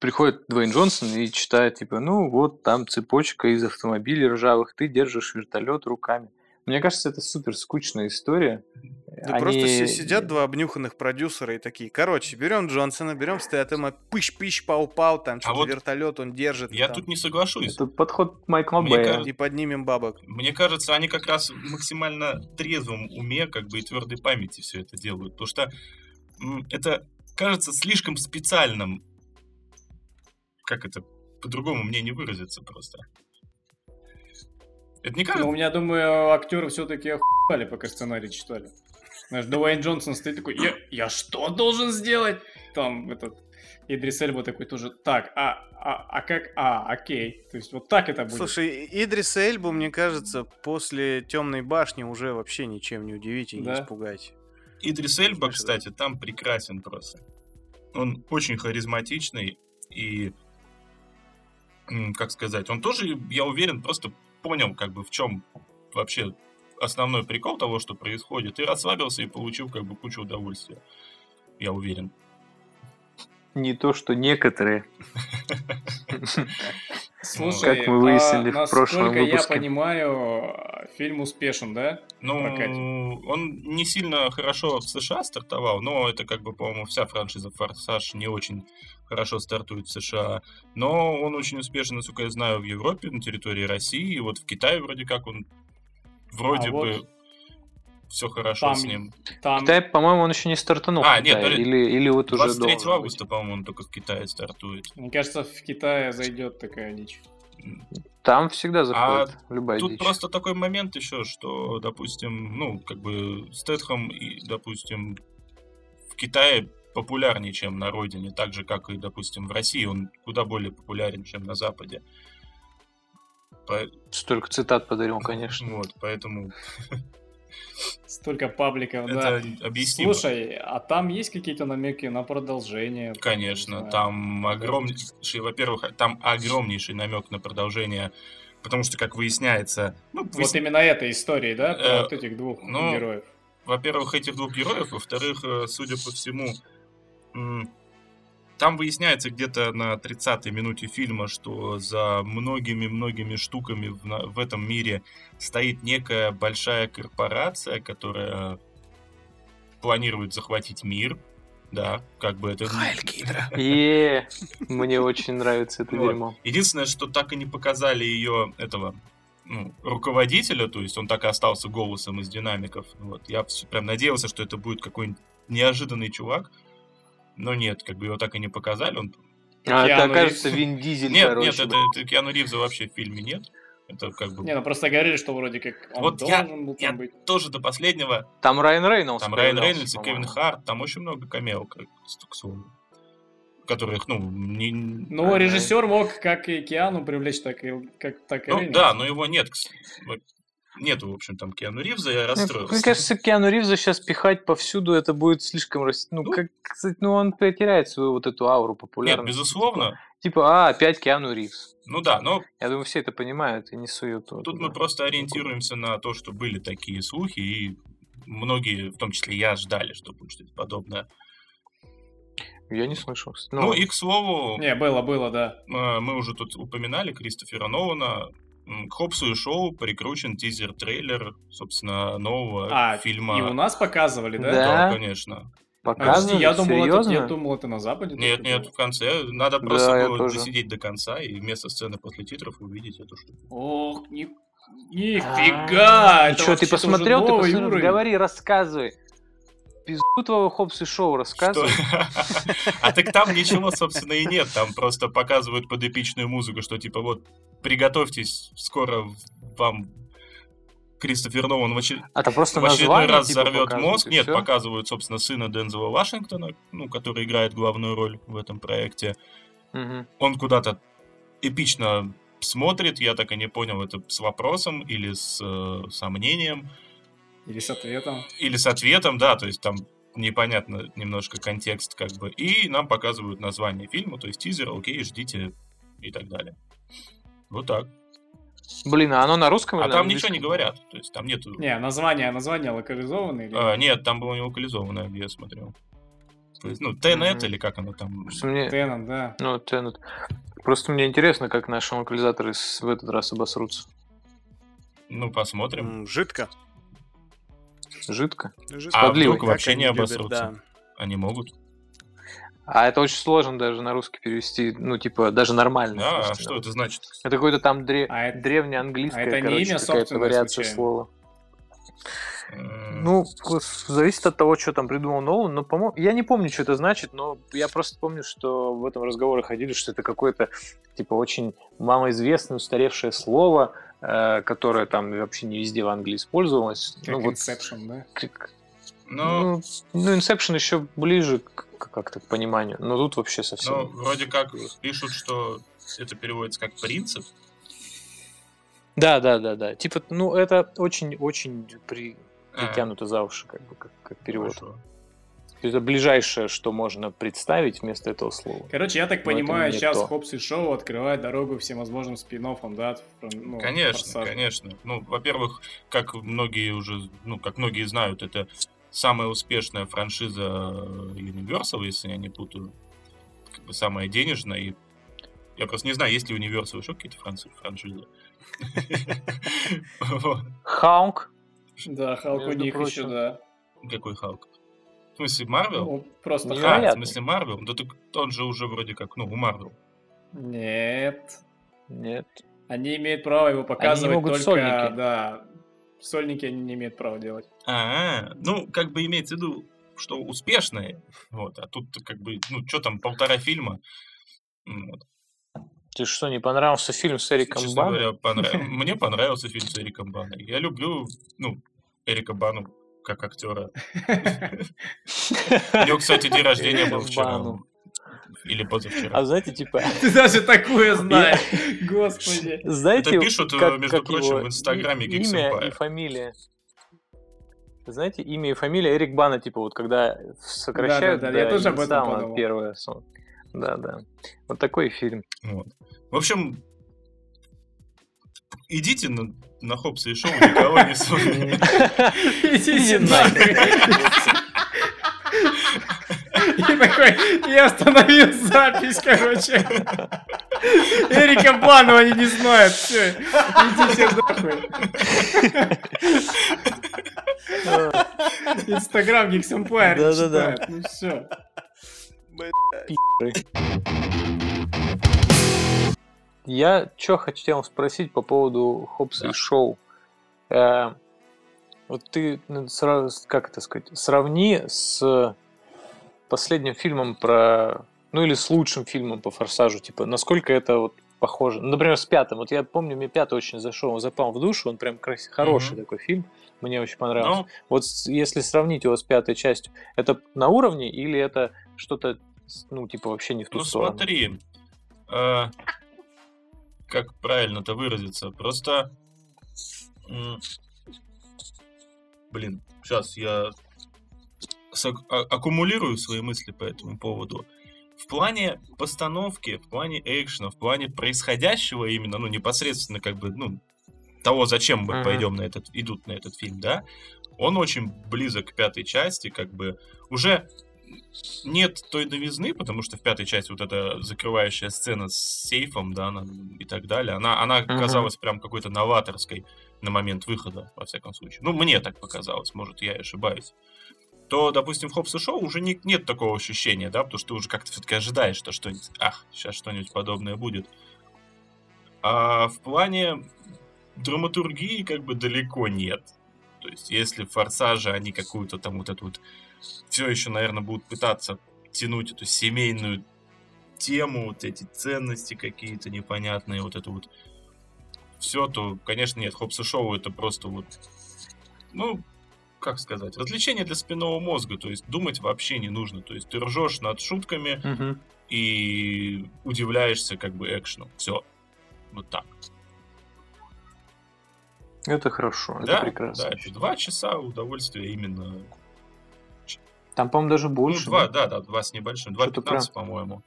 приходит Дуэйн Джонсон и читает, типа, ну вот там цепочка из автомобилей ржавых, ты держишь вертолет руками. Мне кажется, это супер скучная история. Да просто си- сидят два обнюханных продюсера и такие, короче, берем Джонсона, берем Стэтэма, пыщ-пыщ, пау-пау, там что-то А вот вертолет он держит. Я там, тут не соглашусь. Это подход Майкла Мне Бэя. кажется- И поднимем бабок. Мне кажется, они как раз в максимально трезвом уме, как бы и твердой памяти все это делают. Потому что это кажется слишком специальным. Как это? По-другому мне не выразиться просто. Это не Ну, у кажется? меня, думаю, актеры все-таки охуели, пока сценарий читали. Знаешь, Дуэйн Джонсон стоит такой, я, я что должен сделать? Там этот Идрис Эльба такой тоже, так, а, а, а как, а, окей. То есть вот так это будет. Слушай, Идрис Эльбу, мне кажется, после Темной башни уже вообще ничем не удивите и не Да. испугайте. Идрис Эльба, кстати, там прекрасен просто. Он очень харизматичный и, как сказать, он тоже, я уверен, просто понял, как бы в чем вообще основной прикол того, что происходит, и расслабился и получил как бы кучу удовольствия. Я уверен. Не то, что некоторые. Слушай, Как мы выяснили а в прошлом насколько я выпуске. понимаю, фильм успешен, да? Ну, прокате. он не сильно хорошо в США стартовал, но это как бы, по-моему, вся франшиза «Форсаж» не очень хорошо стартует в США. Но он очень успешен, насколько я знаю, в Европе, на территории России. И вот в Китае вроде как он вроде А бы вот все хорошо там с ним. Там Китай, по-моему, он еще не стартанул. А, нет, ли или, или вот уже 23 должен быть. августа, по-моему, он только в Китае стартует. Мне кажется, в Китае зайдет такая дичь. Там всегда заходит любая А Тут дичь. просто такой момент еще, что, допустим, ну, как бы Стэтхэм и, допустим, в Китае популярнее, чем на родине, так же, как и, допустим, в России он куда более популярен, чем на Западе. По- Столько цитат подарил, конечно. Вот, поэтому Столько пабликов, да. это объяснимо. Слушай, а там есть какие-то намеки на продолжение? Не Конечно, там огромнейший, во-первых, там огромнейший намек на продолжение, потому что, как выясняется, ну, Вот именно этой истории, да? Про Э, вот этих двух ну, героев. во-первых, этих двух героев, во-вторых, э, судя по всему, там выясняется где-то на 30-й минуте фильма, что за многими-многими штуками в, в этом мире стоит некая большая корпорация, которая планирует захватить мир. Да, как бы это... Хайль Гидра. Е, мне очень нравится это дерьмо. Единственное, что так и не показали ее, этого, ну, руководителя, то есть он так и остался голосом из динамиков. Вот. Я прям надеялся, что это будет какой-нибудь неожиданный чувак, но нет, как бы его так и не показали. Он... А, это Киану окажется Ривз. Вин Дизель, Нет, короче. нет, это, это Киану Ривза вообще в фильме нет. Это как бы... Не, ну просто говорили, что вроде как он Вот я- должен был я там быть. Тоже до последнего. Там Райан Рейнольдс. Там Райан Рейнольдс и. Кевин Харт, там очень много камео, как, к слову. Которых, ну, не... Ну, Ага. режиссер мог как и Киану привлечь, так и, как, так и Ну, да, но его нет. Нету, в общем, там Киану Ривза, я Ну, расстроился. Мне кажется, Киану Ривза сейчас пихать повсюду, это будет слишком... Ну, Ну. как, кстати, ну, он потеряет свою вот эту ауру Нет, популярности. безусловно. Типа, а, опять Киану Ривз. Ну да, но Я думаю, все это понимают и не суют. вот тут туда. мы просто ориентируемся на то, что были такие слухи, и многие, в том числе я, ждали, что будет что-то подобное. Я не слышал. кстати. Ну, и, к слову, Не, было, было, да. э, мы уже тут упоминали Кристофера Нолана. К Хопсу и Шоу прикручен тизер-трейлер, собственно, нового А, фильма. и у нас показывали, да? Да. конечно. Показывают? Подожди, я думал, это, я думал, это на Западе. Нет, нет, было. в конце. Надо Да, просто было досидеть до конца и вместо сцены после титров увидеть эту штуку. Ох, ни... А, нифига! Что, ты посмотрел, ты посмотрел, говори, рассказывай. Пизду твоего Хопс и Шоу Что? рассказывай. А так там ничего, собственно, и нет. Там просто показывают под эпичную музыку, что типа вот приготовьтесь, скоро вам Кристофер Нолан в, очер- А там просто в очередной раз типа, взорвет мозг. Нет, всё? показывают, собственно, сына Дензела Вашингтона, ну, который играет главную роль в этом проекте. Мгм. Он куда-то эпично смотрит, я так и не понял, это с вопросом или с э, сомнением. Или с ответом. Или с ответом, да, то есть там непонятно немножко контекст как бы. И нам показывают название фильма, то есть тизер, окей, ждите и так далее. Вот так. Блин, а оно на русском А или там ничего не говорят, то есть там нету... Не, название, название локализованное или... А, нет, там было не локализованное, где я смотрел. То есть, ну, Тенет Мгм. или как оно там... Мне, Теннон, да. ну, Tenet. Просто мне интересно, как наши локализаторы в этот раз обосрутся. Ну, посмотрим. Жидко. Жидко. Жидко. А подливой. вдруг вообще не обосрутся? да. Они могут. А это очень сложно даже на русский перевести, ну, типа, даже нормально. Да, а что это значит? Это какое-то там дре... А это- древнеанглийское, а это не короче, имя какая-то вариация случайно? слова. Ну, зависит от того, что там придумал Нолан, но, по-моему, я не помню, что это значит, но я просто помню, что в этом разговоре ходили, что это какое-то, типа, очень малоизвестное, устаревшее слово, э, которое там вообще не везде в Англии использовалось. Как ну, вот, Inception, да? Но как- ну, ну, Inception еще ближе к, как-то к пониманию, но тут вообще совсем... Ну, вроде как пишут, что это переводится как принцип. Да, да, да, да. Типа, ну, это очень-очень при... Притянуто за уши, как бы, как, как перевод. хорошо. Это ближайшее, что можно представить вместо этого слова. Короче, я так Но понимаю, сейчас то. Хопс и Шоу открывает дорогу всемозможным спин да? ну, Конечно, «Форсажу». конечно. Ну, во-первых, как многие уже, ну, как многие знают, это самая успешная франшиза Universal, если я не путаю. Как бы самая денежная. И я просто не знаю, есть ли у Universal еще какие-то франши- франшизы. Хаунг. Да, Халк у них еще, да. Какой Халк? В смысле, Марвел? Ну, просто Не- Халк. А, в невероятный. смысле Марвел? Да так он же уже вроде как, ну, у Марвел. Нет. Нет. Они имеют право его показывать могут только, сольники. да. Сольники они не имеют права делать. А, ну, как бы имеется в виду, что успешные, вот, а тут как бы, ну, что там, полтора фильма, вот. Тебе что, не понравился фильм с Эриком Честно Баном? говоря, понрав- мне понравился фильм с Эриком Баной. Я люблю, ну, Эрика Бану как актера. У него, кстати, день рождения был вчера. Или позавчера. А знаете, типа, Ты даже такое знаешь. Господи. знаете, Это пишут, как- между как прочим, его в Инстаграме Имя и фамилия. Знаете, имя и фамилия Эрик Бана, типа вот когда сокращают Да-да-да, я до тоже об этом подумал. первое. сон. Да, да. Вот такой фильм. Вот. В общем, идите на, на Хопса и Шоу, никого не судите. Идите Иди нахуй. И такой, я остановил запись, короче. Эрика Банова они не знают, все, идите нахуй. Инстаграм Geeks Empire не Да-да-да. читают, ну все. Я что хотел спросить по поводу Хопса Да. Шоу. Э, вот ты, ну, сра- как это сказать, сравни с последним фильмом про... Ну или с лучшим фильмом по Форсажу. Типа, насколько это вот похоже. Ну, Например, с пятым. Вот я помню, мне пятый очень зашел, он запал в душу, он прям крас- хороший Мгм. такой фильм. Мне очень понравился. Ну, Вот если сравнить его с пятой частью, это на уровне или это что-то, ну, типа, вообще не в ту ну сторону? смотри, э, как правильно-то выразиться, просто, блин, сейчас я а- аккумулирую свои мысли по этому поводу. В плане постановки, в плане экшена, в плане происходящего именно, ну, непосредственно, как бы, ну, того, зачем мы Мгм. пойдем на этот, идут на этот фильм, да, он очень близок к пятой части, как бы, уже нет той новизны, потому что в пятой части вот эта закрывающая сцена с сейфом, да, она- и так далее, она, она Мгм. казалась прям какой-то новаторской на момент выхода, во всяком случае. Ну, мне так показалось, может, я и ошибаюсь. То, допустим, в Хопс и Шоу уже не- нет такого ощущения, да, потому что ты уже как-то все-таки ожидаешь, что что-нибудь, ах, сейчас что-нибудь подобное будет. А в плане драматургии как бы далеко нет. То есть, если в Форсаже они какую-то там вот эту вот все еще, наверное, будут пытаться тянуть эту семейную тему, вот эти ценности какие-то непонятные, вот это вот все, то, конечно, нет, Хопс и Шоу это просто вот, ну, как сказать, развлечение для спинного мозга, то есть думать вообще не нужно, то есть ты ржешь над шутками Мгм. и удивляешься как бы экшену, все, вот так. Это хорошо, это да, прекрасно. да, это два часа удовольствия именно Там, по-моему, даже больше. ну, два, да? да, два с небольшим, Что-то 2.15, по-моему.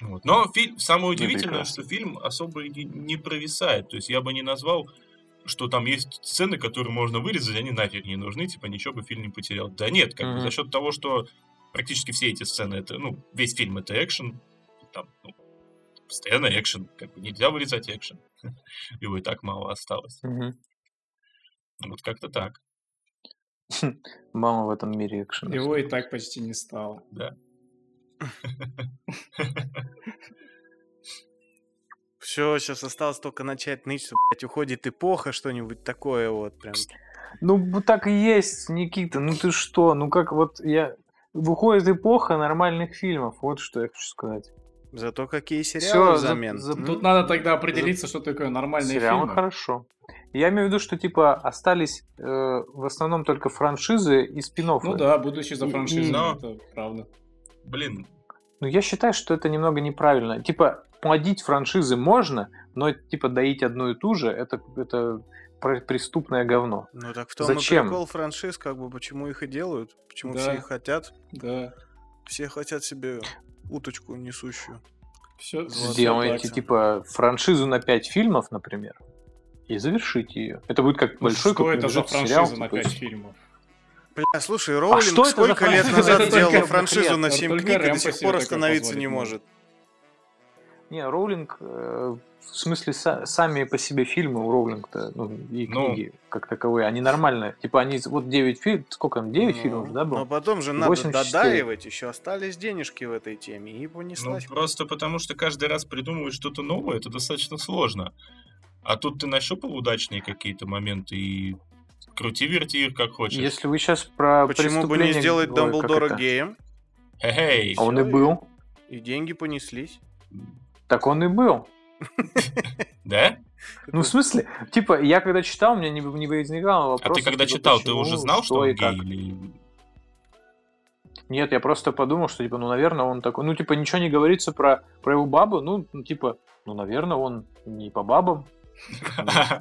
Вот. Но фильм, самое удивительное, прекрасно. что фильм особо не, не провисает. То есть я бы не назвал, что там есть сцены, которые можно вырезать, они нафиг не нужны, типа ничего бы фильм не потерял. Да нет, как бы Мгм. за счет того, что практически все эти сцены, это, ну, весь фильм это экшен, там, ну, постоянно экшен, как бы нельзя вырезать экшен. Его и так мало осталось. Ну, Вот как-то так, Мама в этом мире экшена. Его и так почти не стало. да. Все, сейчас осталось только начать ныть, что, блядь, уходит эпоха, что-нибудь такое вот прям. Ну, вот так и есть, Никита. Ну ты что? Ну как вот я... Выходит эпоха нормальных фильмов. Вот что я хочу сказать. Зато какие Всё, сериалы за- взамен. за- М? Тут надо тогда определиться, что такое нормальные Сериалы фильмы. хорошо. Я имею в виду, что типа остались э, в основном только франшизы и спин Ну да, будущий за франшизой, Но- это правда. Блин, Ну, я считаю, что это немного неправильно. Типа, плодить франшизы можно, но, типа, доить одну и ту же, это, это преступное говно. Ну так в том Зачем? и прикол франшиз, как бы почему их и делают, почему Да. все их хотят. Да. Все хотят себе уточку несущую. Все, Сделайте, типа, франшизу на 5 фильмов, например, и завершите ее. Это будет как большой Что это за какой-нибудь сериал, франшиза на типа, 5 фильмов? Бля, слушай, Роулинг что это за сколько лет франшиза? назад делала франшизу на это 7 только книг и до сих пор остановиться не может. Не, Роулинг, э, в смысле, са- сами по себе фильмы у Роулинг-то, ну, и Ну. книги как таковые, они нормальные. Типа, они, вот 9 фильмов, сколько там, 9 Ну, фильмов, да, Но было? потом же надо 8 частей. додаривать, еще остались денежки в этой теме, и Ну, понеслась. просто потому что каждый раз придумывать что-то новое, это достаточно сложно. А тут ты нащупал удачные какие-то моменты и крути-верти их как хочешь. Если вы сейчас про Почему бы не сделать Дамблдора геем? Эй, А он и был. И деньги понеслись. Так он и был. да? Ну, в смысле, типа, я когда читал, у меня не, не возникало А вопроса. ты когда типа, читал, ты уже знал, что, он и гей? как. Или... Нет, я просто подумал, что, типа, ну, наверное, он такой... Ну, типа, ничего не говорится про, про его бабу, ну, типа, ну, наверное, он не по бабам.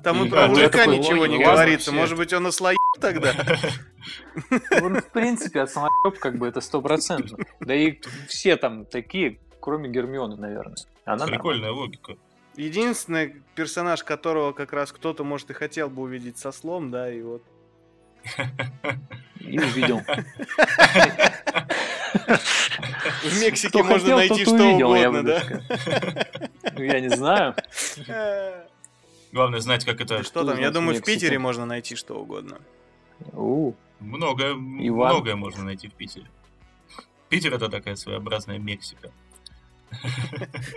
Там и про мужика ничего не говорится. Может быть, он ослоеб тогда? Он, в принципе, от самолёб, как бы, это стопроцентно. Да и все там такие, кроме Гермионы, наверное. Она. Прикольная логика. Единственный персонаж, которого как раз кто-то, может, и хотел бы увидеть со слом, да, и вот. И увидел. В Мексике можно найти что увидел, я угодно, бы да? Ну, я не знаю. Главное знать, как это... Да Что там? Я думаю, в? Питере можно найти что угодно. У, Многое, Иван. многое можно найти в Питере. Питер это такая своеобразная Мексика.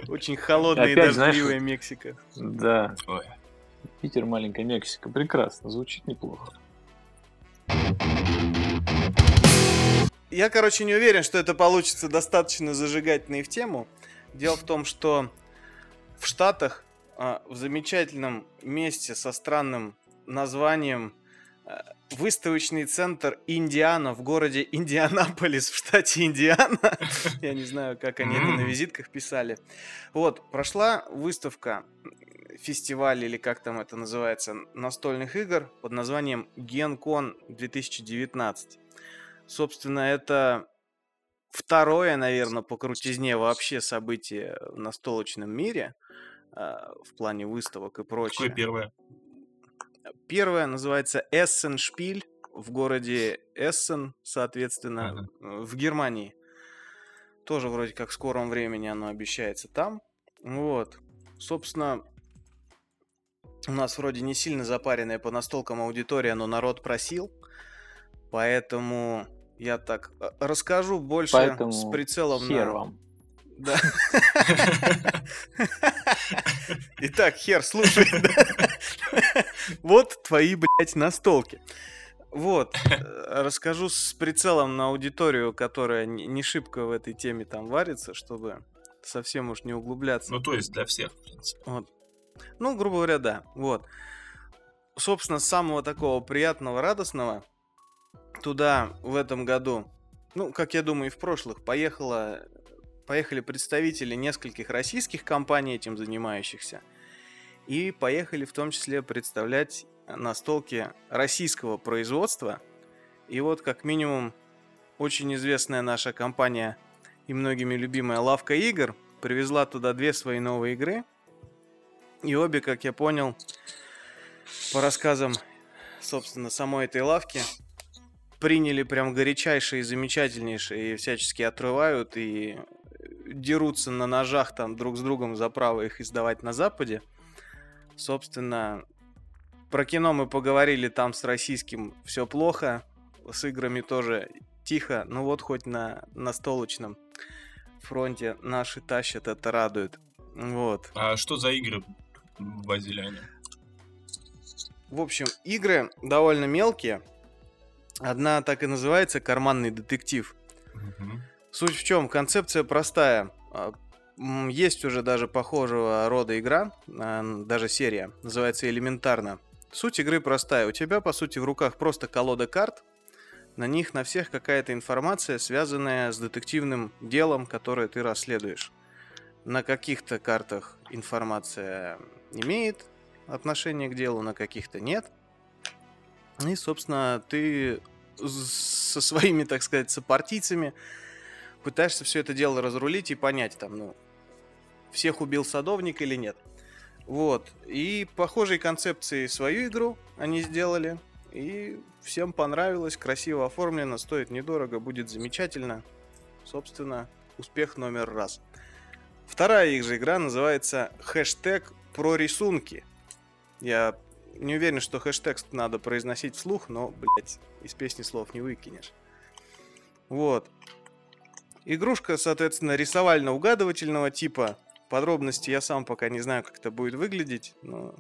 Очень холодная и дождливая Мексика. Да, Ой. Питер, маленькая Мексика. Прекрасно, звучит неплохо. Я, короче, не уверен, что это получится достаточно зажигательно и в тему. Дело в том, что в Штатах, в замечательном месте со странным названием а, выставочный центр Индиана в городе Индианаполис в штате Индиана. Я не знаю, как они это на визитках писали. Вот, прошла выставка, фестиваль или как там это называется, настольных игр под названием GenCon 2019. Собственно, это второе, наверное, по крутизне вообще событие в настолочном мире а, в плане выставок и прочее. Какое первое? Первое называется Essen Spiel в городе Эссен, соответственно, Ага. э, в Германии. Тоже вроде как в скором времени оно обещается там. Вот. Собственно, у нас вроде не сильно запаренная по настолкам аудитория, но народ просил. Поэтому я так э, расскажу больше Поэтому с прицелом хер на... вам. Да. Итак, хер, слушай. Вот твои, блядь, настолки. Вот, э, расскажу с прицелом на аудиторию, которая не не шибко в этой теме там варится, чтобы совсем уж не углубляться. Ну, то есть для всех, в принципе. Вот. Ну, грубо говоря, да. Вот. Собственно, с самого такого приятного, радостного туда в этом году, ну, как я думаю, и в прошлых, поехала, поехали представители нескольких российских компаний, этим занимающихся. И поехали в том числе представлять настолки российского производства. И вот, как минимум, очень известная наша компания и многими любимая Лавка игр привезла туда две свои новые игры. И обе, как я понял, по рассказам, собственно, самой этой лавки, приняли прям горячайшие замечательнейшие, и всячески отрывают, и дерутся на ножах там друг с другом за право их издавать на Западе. Собственно, про кино мы поговорили там с российским все плохо, с играми тоже тихо, ну вот хоть на, на столочном фронте наши тащат, это радует. Вот. А что за игры возили они? В общем, игры довольно мелкие. Одна так и называется «Карманный детектив». Мгм. Суть в чем? Концепция простая. А, Есть уже даже похожего рода игра, а, даже серия, называется «Элементарно». Суть игры простая. У тебя, по сути, в руках просто колода карт. На них на всех какая-то информация, связанная с детективным делом, которое ты расследуешь. На каких-то картах информация имеет отношение к делу, на каких-то нет. И, собственно, ты со своими, так сказать, сопартийцами пытаешься все это дело разрулить и понять, там, ну, всех убил садовник или нет. Вот. И похожей концепции свою игру они сделали. И всем понравилось, красиво оформлено, стоит недорого, будет замечательно. Собственно, успех номер раз. Вторая их же игра называется хэштег про рисунки. Я не уверен, что хэштег надо произносить вслух, но, блядь, из песни слов не выкинешь. Вот. Игрушка, соответственно, рисовально-угадывательного типа. Подробности я сам пока не знаю, как это будет выглядеть, но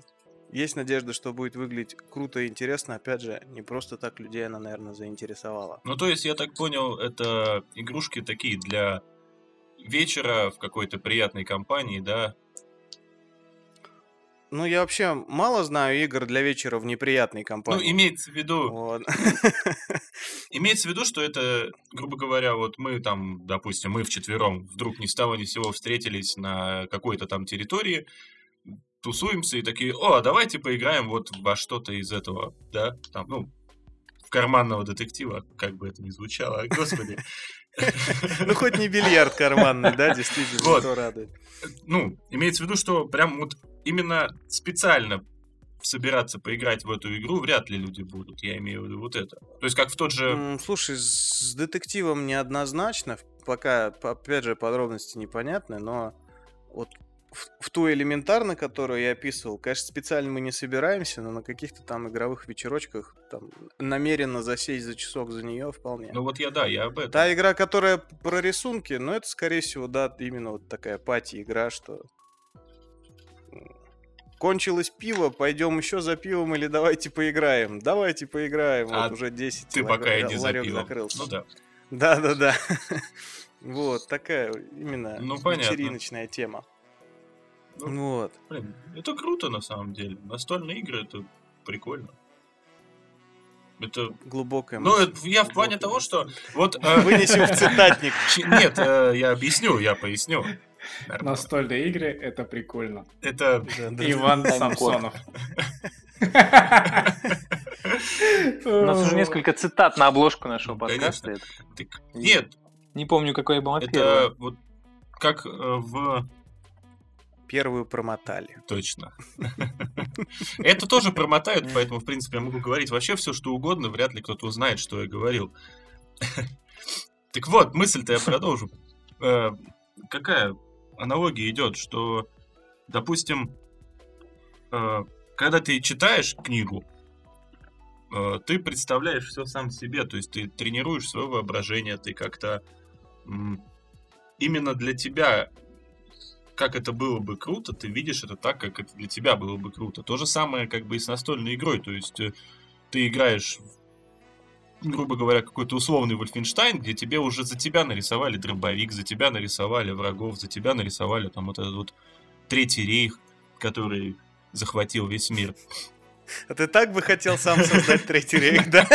есть надежда, что будет выглядеть круто и интересно. Опять же, не просто так людей она, наверное, заинтересовала. Ну, то есть, я так понял, это игрушки такие для вечера в какой-то приятной компании, да? Ну, я вообще мало знаю игр для вечера в неприятной Ну, компании. имеется в виду, Вот. имеется в виду, что это, грубо говоря, вот мы там, допустим, мы вчетвером вдруг ни с того ни с сего встретились на какой-то там территории, тусуемся и такие, о, а давайте поиграем вот во что-то из этого, да, там, ну, в карманного детектива, как бы это ни звучало, господи. Ну, хоть не бильярд карманный, да, действительно, Вот. то радует. ну, имеется в виду, что прям вот именно специально собираться поиграть в эту игру вряд ли люди будут. Я имею в виду вот это. То есть как в тот же... Слушай, с детективом неоднозначно, пока, опять же, подробности непонятны, но вот в, в ту элементарно, которую я описывал, конечно, специально мы не собираемся, но на каких-то там игровых вечерочках там намеренно засесть за часок за нее вполне. Ну вот я, да, я об этом. Та игра, которая про рисунки, ну это, скорее всего, да, именно вот такая пати-игра, что кончилось пиво, пойдем еще за пивом или давайте поиграем. Давайте поиграем. А вот уже 10 Ты ла- пока иди за пивом. закрылся. Ну да. Да-да-да. Вот, такая именно Ну, вечериночная тема. Ну, Вот. Блин, это круто на самом деле. Настольные игры это прикольно. Это. Глубокая Ну, мысль. я в плане того, что вот. э, Вынесем в цитатник. Нет, э, я объясню, я поясню. Настольные игры — это прикольно. Это. Иван. Самсонов. У нас уже несколько цитат на обложку нашего подкаста. Нет, Не помню, какая была первая. это вот как э, в Первую промотали. Точно. Это тоже промотают, поэтому, в принципе, я могу говорить вообще все, что угодно, вряд ли кто-то узнает, что я говорил. Так вот, мысль-то я продолжу. Э, Какая аналогия идет, что, допустим, э, когда ты читаешь книгу, э, ты представляешь все сам себе, то есть ты тренируешь свое воображение, ты как-то м, именно для тебя как это было бы круто, ты видишь это так, как это для тебя было бы круто. То же самое как бы и с настольной игрой. То есть э, ты играешь, в, грубо говоря, какой-то условный Вольфенштайн, где тебе уже за тебя нарисовали дробовик, за тебя нарисовали врагов, за тебя нарисовали там вот этот вот Третий рейх, который захватил весь мир. А ты так бы хотел сам создать третий рейх, да?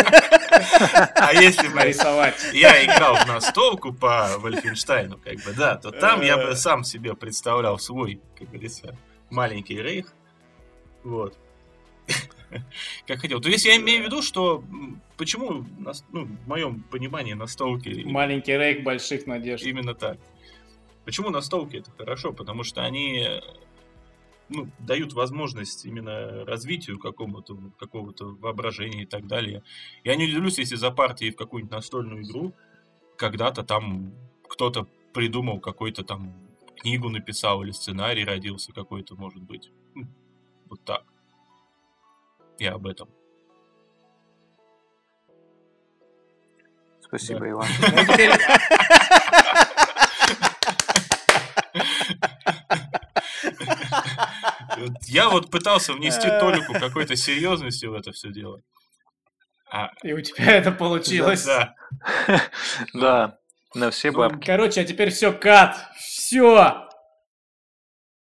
А если бы Нарисовать. я играл в настолку по Вольфенштайну, как бы, да, то там я бы сам себе представлял свой, как говорится, маленький рейх. Вот. Как хотел. То есть я имею в виду, что почему, ну, в моем понимании настолки Маленький рейк больших надежд. именно так. Почему настолки это хорошо? Потому что они ну, дают возможность именно развитию какому-то, какого-то воображения и так далее. Я не удивлюсь, если за партией в какую-нибудь настольную игру когда-то там кто-то придумал какой-то там книгу написал или сценарий родился какой-то, может быть. Вот так. Я об этом. Спасибо, Да. Иван. Я вот пытался внести толику какой-то серьезности в это все дело. А, И у тебя это получилось. да. Да, на все Ну, бабки. Короче, а теперь все, кат. Все.